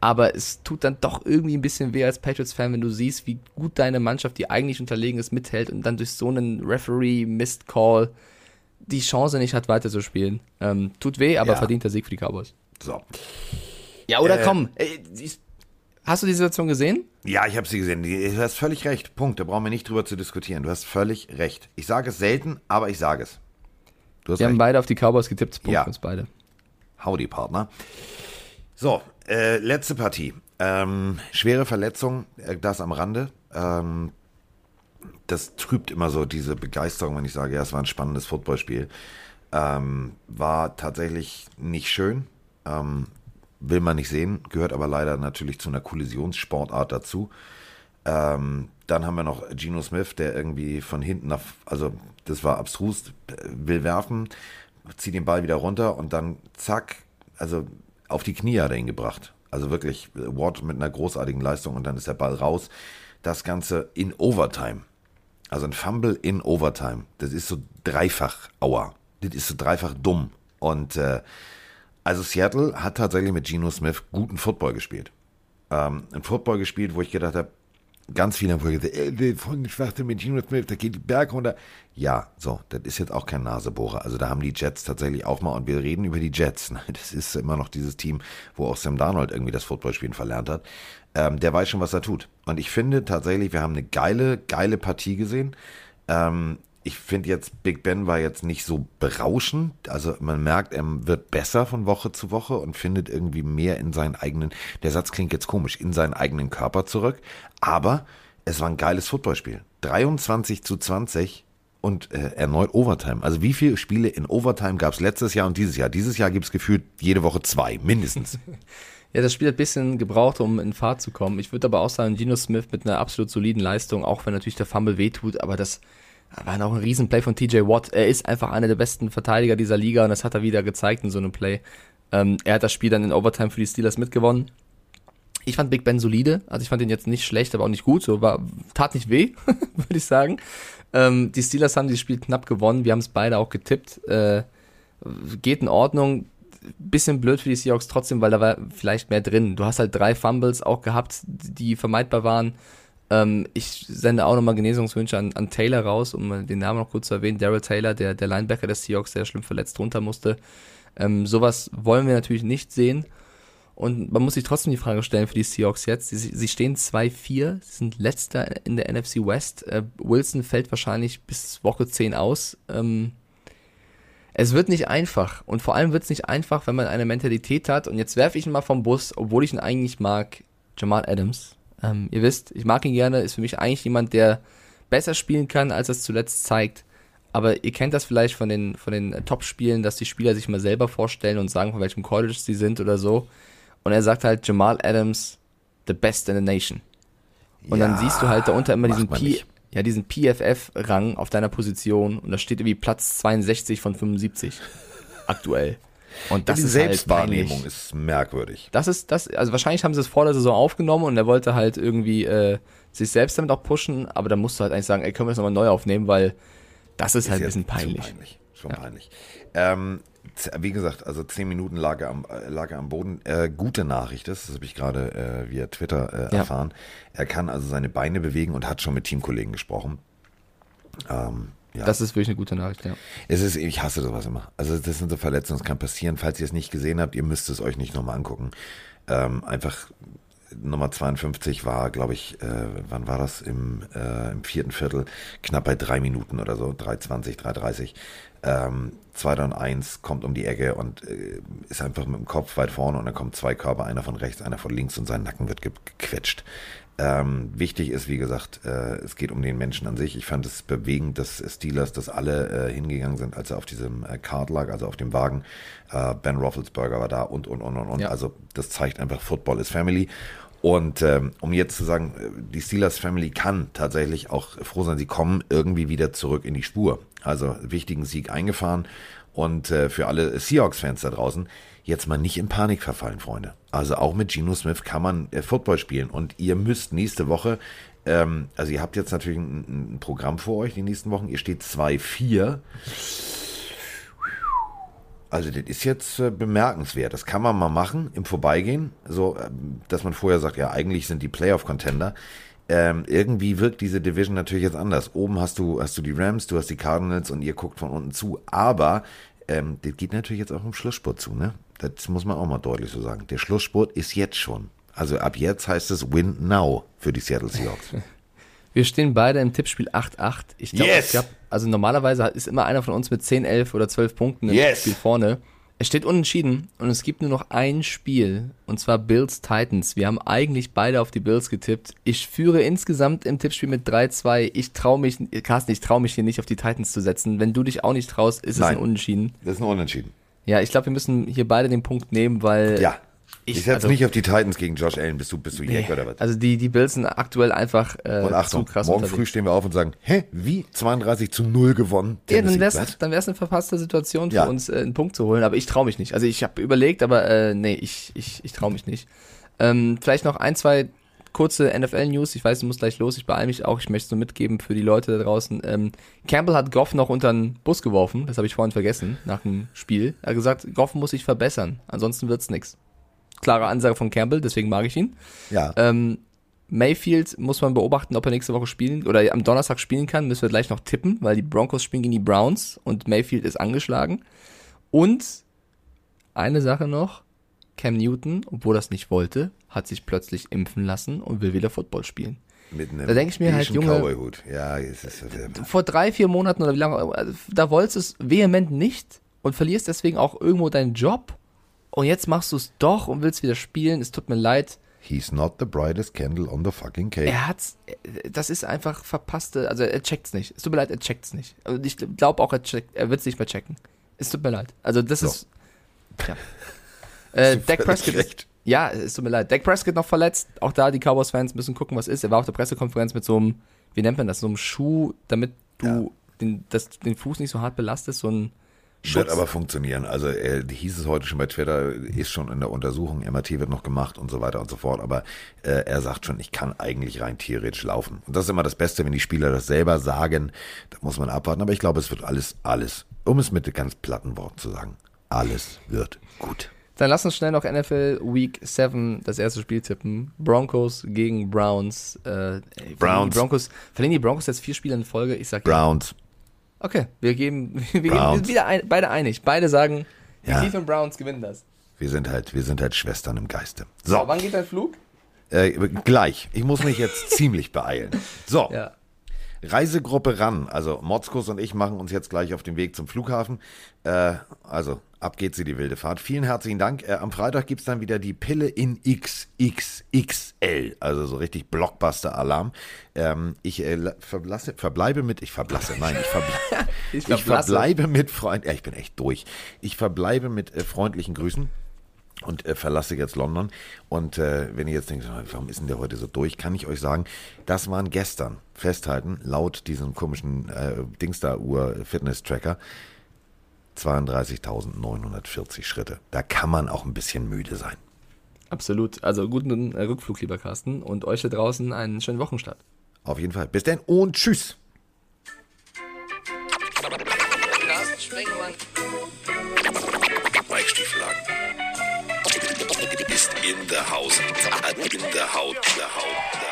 Aber es tut dann doch irgendwie ein bisschen weh als Patriots-Fan, wenn du siehst, wie gut deine Mannschaft, die eigentlich unterlegen ist, mithält und dann durch so einen Referee-Missed-Call die Chance nicht hat, weiterzuspielen. Ähm, tut weh, aber Ja. verdienter Sieg für die Cowboys. So. Ja, oder Äh, komm. Äh, ich- hast du die Situation gesehen? Ja, ich habe sie gesehen. Du hast völlig recht. Punkt. Da brauchen wir nicht drüber zu diskutieren. Du hast völlig recht. Ich sage es selten, aber ich sage es. Du hast Wir haben recht. beide auf die Cowboys getippt. Punkt Ja. für uns beide. Howdy, Partner. So, äh, letzte Partie. Ähm, schwere Verletzung, äh, das am Rande. Ähm, das trübt immer so diese Begeisterung, wenn ich sage, ja, es war ein spannendes Footballspiel. Ähm, war tatsächlich nicht schön. Ähm, will man nicht sehen, gehört aber leider natürlich zu einer Kollisionssportart dazu. Ähm, dann haben wir noch Geno Smith, der irgendwie von hinten nach, also das war abstrus, äh, will werfen, zieht den Ball wieder runter und dann zack, also auf die Knie hat er ihn gebracht. Also wirklich äh, Watt mit einer großartigen Leistung und dann ist der Ball raus. Das Ganze in Overtime. Also ein Fumble in Overtime. Das ist so dreifach Aua. Das ist so dreifach dumm. Und äh, also Seattle hat tatsächlich mit Geno Smith guten Football gespielt. Ähm, ein Football gespielt, wo ich gedacht habe, ganz viele haben gesagt, ey, von Geno Smith, da geht die Berg runter. Ja, so, das ist jetzt auch kein Nasebohrer. Also da haben die Jets tatsächlich auch mal, und wir reden über die Jets. Das ist immer noch dieses Team, wo auch Sam Darnold irgendwie das Footballspielen verlernt hat. Ähm, der weiß schon, was er tut. Und ich finde tatsächlich, wir haben eine geile, geile Partie gesehen. Ähm, ich finde jetzt, Big Ben war jetzt nicht so berauschend. Also man merkt, er wird besser von Woche zu Woche und findet irgendwie mehr in seinen eigenen, der Satz klingt jetzt komisch, in seinen eigenen Körper zurück. Aber es war ein geiles Footballspiel. 23 zu 20 und äh, erneut Overtime. Also wie viele Spiele in Overtime gab es letztes Jahr und dieses Jahr? Dieses Jahr gibt es gefühlt jede Woche zwei, mindestens. Ja, das Spiel hat ein bisschen gebraucht, um in Fahrt zu kommen. Ich würde aber auch sagen, Geno Smith mit einer absolut soliden Leistung, auch wenn natürlich der Fumble wehtut, aber das war noch ein Riesenplay von TJ Watt. Er ist einfach einer der besten Verteidiger dieser Liga und das hat er wieder gezeigt in so einem Play. Ähm, er hat das Spiel dann in Overtime für die Steelers mitgewonnen. Ich fand Big Ben solide, also ich fand ihn jetzt nicht schlecht, aber auch nicht gut, so war, tat nicht weh, würde ich sagen. Ähm, die Steelers haben dieses Spiel knapp gewonnen, wir haben es beide auch getippt. Äh, geht in Ordnung, bisschen blöd für die Seahawks trotzdem, weil da war vielleicht mehr drin. Du hast halt drei Fumbles auch gehabt, die vermeidbar waren. Ähm, ich sende auch nochmal Genesungswünsche an, an Taylor raus, um den Namen noch kurz zu erwähnen. Daryl Taylor, der, der Linebacker des Seahawks, der schlimm verletzt runter musste. Ähm, sowas wollen wir natürlich nicht sehen. Und man muss sich trotzdem die Frage stellen für die Seahawks jetzt. Sie, sie stehen 2-4, sind letzter in der NFC West. Äh, Wilson fällt wahrscheinlich bis Woche 10 aus. Ähm, es wird nicht einfach. Und vor allem wird es nicht einfach, wenn man eine Mentalität hat. Und jetzt werfe ich ihn mal vom Bus, obwohl ich ihn eigentlich mag. Jamal Adams. Ähm, ihr wisst, ich mag ihn gerne, ist für mich eigentlich jemand, der besser spielen kann, als er es zuletzt zeigt. Aber ihr kennt das vielleicht von den, von den Top-Spielen, dass die Spieler sich mal selber vorstellen und sagen, von welchem College sie sind oder so. Und er sagt halt, Jamal Adams, the best in the nation. Und ja, dann siehst du halt darunter immer diesen, P ja, diesen PFF-Rang auf deiner Position und da steht irgendwie Platz 62 von 75 aktuell. Und das die ist Selbstwahrnehmung halt ist merkwürdig. Das ist das, also wahrscheinlich haben sie es vor der Saison aufgenommen und er wollte halt irgendwie äh, sich selbst damit auch pushen, aber dann musst du halt eigentlich sagen, ey, können wir das nochmal neu aufnehmen, weil das ist, ist halt ein bisschen peinlich. Schon peinlich. Schon ja. peinlich. Ähm, wie gesagt, also zehn Minuten lag er am, äh, lag er am Boden. Äh, gute Nachricht ist, das habe ich gerade äh, via Twitter äh, ja. erfahren. Er kann also seine Beine bewegen und hat schon mit Teamkollegen gesprochen. Ähm, ja. Das ist wirklich eine gute Nachricht, ja. Es ist, ich hasse sowas immer. Also das sind so Verletzungen, das kann passieren. Falls ihr es nicht gesehen habt, ihr müsst es euch nicht nochmal angucken. Ähm, einfach Nummer 52 war, glaube ich, äh, wann war das? Im, äh, Im vierten Viertel, knapp bei drei Minuten oder so, 3,20, 3,30. Ähm, 2 und 1 kommt um die Ecke und äh, ist einfach mit dem Kopf weit vorne und dann kommen zwei Körper, einer von rechts, einer von links und sein Nacken wird gequetscht. Ähm, wichtig ist, wie gesagt, äh, es geht um den Menschen an sich. Ich fand es bewegend, dass Steelers, dass alle äh, hingegangen sind, als er auf diesem äh, Card lag, also auf dem Wagen. Äh, ben Roethlisberger war da und, und, und, und, und. Ja. Also das zeigt einfach, Football ist Family. Und ähm, um jetzt zu sagen, äh, die Steelers Family kann tatsächlich auch froh sein, sie kommen irgendwie wieder zurück in die Spur. Also wichtigen Sieg eingefahren. Und äh, für alle Seahawks-Fans da draußen, jetzt mal nicht in Panik verfallen, Freunde. Also auch mit Geno Smith kann man äh, Football spielen und ihr müsst nächste Woche, ähm, also ihr habt jetzt natürlich ein, ein, Programm vor euch die nächsten Wochen, ihr steht 2-4. Also das ist jetzt äh, bemerkenswert. Das kann man mal machen im Vorbeigehen, so äh, dass man vorher sagt, ja eigentlich sind die Playoff-Contender. Ähm, irgendwie wirkt diese Division natürlich jetzt anders. Oben hast du hast du die Rams, du hast die Cardinals und ihr guckt von unten zu. Aber ähm, das geht natürlich jetzt auch im Schlussspurt zu, ne? Das muss man auch mal deutlich so sagen. Der Schlussspurt ist jetzt schon. Also ab jetzt heißt es Win Now für die Seattle Seahawks. Wir stehen beide im Tippspiel 8-8. Ich glaube, yes. glaub, also normalerweise ist immer einer von uns mit 10, 11 oder 12 Punkten im yes. Spiel vorne. Es steht unentschieden und es gibt nur noch ein Spiel und zwar Bills Titans. Wir haben eigentlich beide auf die Bills getippt. Ich führe insgesamt im Tippspiel mit 3-2. Ich traue mich, Carsten, ich traue mich hier nicht auf die Titans zu setzen. Wenn du dich auch nicht traust, ist Nein, es ein Unentschieden. Das ist ein Unentschieden. Ja, ich glaube, wir müssen hier beide den Punkt nehmen, weil ja. Ich, ich setze nicht auf die Titans gegen Josh Allen. Bist du, bist du Jack oder was? Also die, die Bills sind aktuell einfach äh, und Achtung, zu krass morgen unterwegs. früh stehen wir auf und sagen, hä, wie? 32 zu 0 gewonnen? Ja, dann dann wär's eine verpasste Situation für Ja. uns, äh, einen Punkt zu holen. Aber ich traue mich nicht. Also ich habe überlegt, aber äh, nee, ich, ich, ich traue mich nicht. Ähm, vielleicht noch ein, zwei kurze NFL-News. Ich weiß, du musst gleich los. Ich beeile mich auch. Ich möchte es nur mitgeben für die Leute da draußen. Ähm, Campbell hat Goff noch unter den Bus geworfen. Das habe ich vorhin vergessen, nach dem Spiel. Er hat gesagt, Goff muss sich verbessern. Ansonsten wird's nix. Klare Ansage von Campbell, deswegen mag ich ihn. Ja, Ähm, Mayfield muss man beobachten, ob er nächste Woche spielen oder am Donnerstag spielen kann. Müssen wir gleich noch tippen, weil die Broncos spielen gegen die Browns und Mayfield ist angeschlagen. Und eine Sache noch: Cam Newton, obwohl er es nicht wollte, hat sich plötzlich impfen lassen und will wieder Football spielen. mit einem da denk ich mir halt, Junge-. Ja, Vor drei, vier Monaten oder wie lange, also da wolltest du es vehement nicht und verlierst deswegen auch irgendwo deinen Job. Und jetzt machst du es doch und willst wieder spielen. Es tut mir leid. he's not the brightest candle on the fucking cake. Er hat's, das ist einfach verpasste, also er checkt's nicht. Es tut mir leid, er checkt's nicht. Also ich glaube auch, er, checkt, er wird's nicht mehr checken. Es tut mir leid. Also das So. ist, ja. äh, Dak Prescott ist, ja, es tut mir leid. Dak Prescott noch verletzt. Auch da die Cowboys-Fans müssen gucken, was ist. Er war auf der Pressekonferenz mit so einem, wie nennt man das, so einem Schuh, damit du den, das, den Fuß nicht so hart belastest, so ein Schutz. Wird aber funktionieren. Also äh, hieß es heute schon bei Twitter, ist schon in der Untersuchung, MRT wird noch gemacht und so weiter und so fort. Aber äh, er sagt schon, ich kann eigentlich rein theoretisch laufen. Und das ist immer das Beste, wenn die Spieler das selber sagen. Da muss man abwarten. Aber ich glaube, es wird alles, alles, um es mit ganz platten Worten zu sagen, alles wird gut. Dann lass uns schnell noch NFL Week 7 das erste Spiel tippen. Broncos gegen Browns. Äh, ey, verlieren Browns. Die Broncos. Verlieren die Broncos jetzt vier Spiele in Folge? Ich sag ja. Okay, wir geben, wir geben wir Browns. sind wieder ein, beide einig. Beide sagen, die Ja. Cleveland Browns gewinnen das. Wir sind halt, wir sind halt Schwestern im Geiste. So, So, wann geht dein Flug? äh, gleich. Ich muss mich jetzt ziemlich beeilen. So, Ja. Reisegruppe ran. Also Motzkus und ich machen uns jetzt gleich auf den Weg zum Flughafen. Äh, also ab geht sie die wilde Fahrt. Vielen herzlichen Dank. Äh, am Freitag gibt's dann wieder die Pille in XXXL. Also so richtig Blockbuster-Alarm. Ähm, ich äh, la- verblasse, verbleibe mit, ich verblasse, nein, ich, verbleibe, Ich ich verblasse. verbleibe mit Freund, ja, ich bin echt durch. Ich verbleibe mit äh, freundlichen Grüßen und äh, verlasse jetzt London. Und äh, wenn ihr jetzt denkt, warum ist denn der heute so durch, kann ich euch sagen, das waren gestern, festhalten, laut diesem komischen äh, Dings da Uhr Fitness-Tracker, 32.940 Schritte. Da kann man auch ein bisschen müde sein. Absolut. Also guten äh, Rückflug, lieber Carsten. Und euch da draußen einen schönen Wochenstart. Auf jeden Fall. Bis dann und tschüss. Mike Ist in der Haus. In Haut. Der Haut.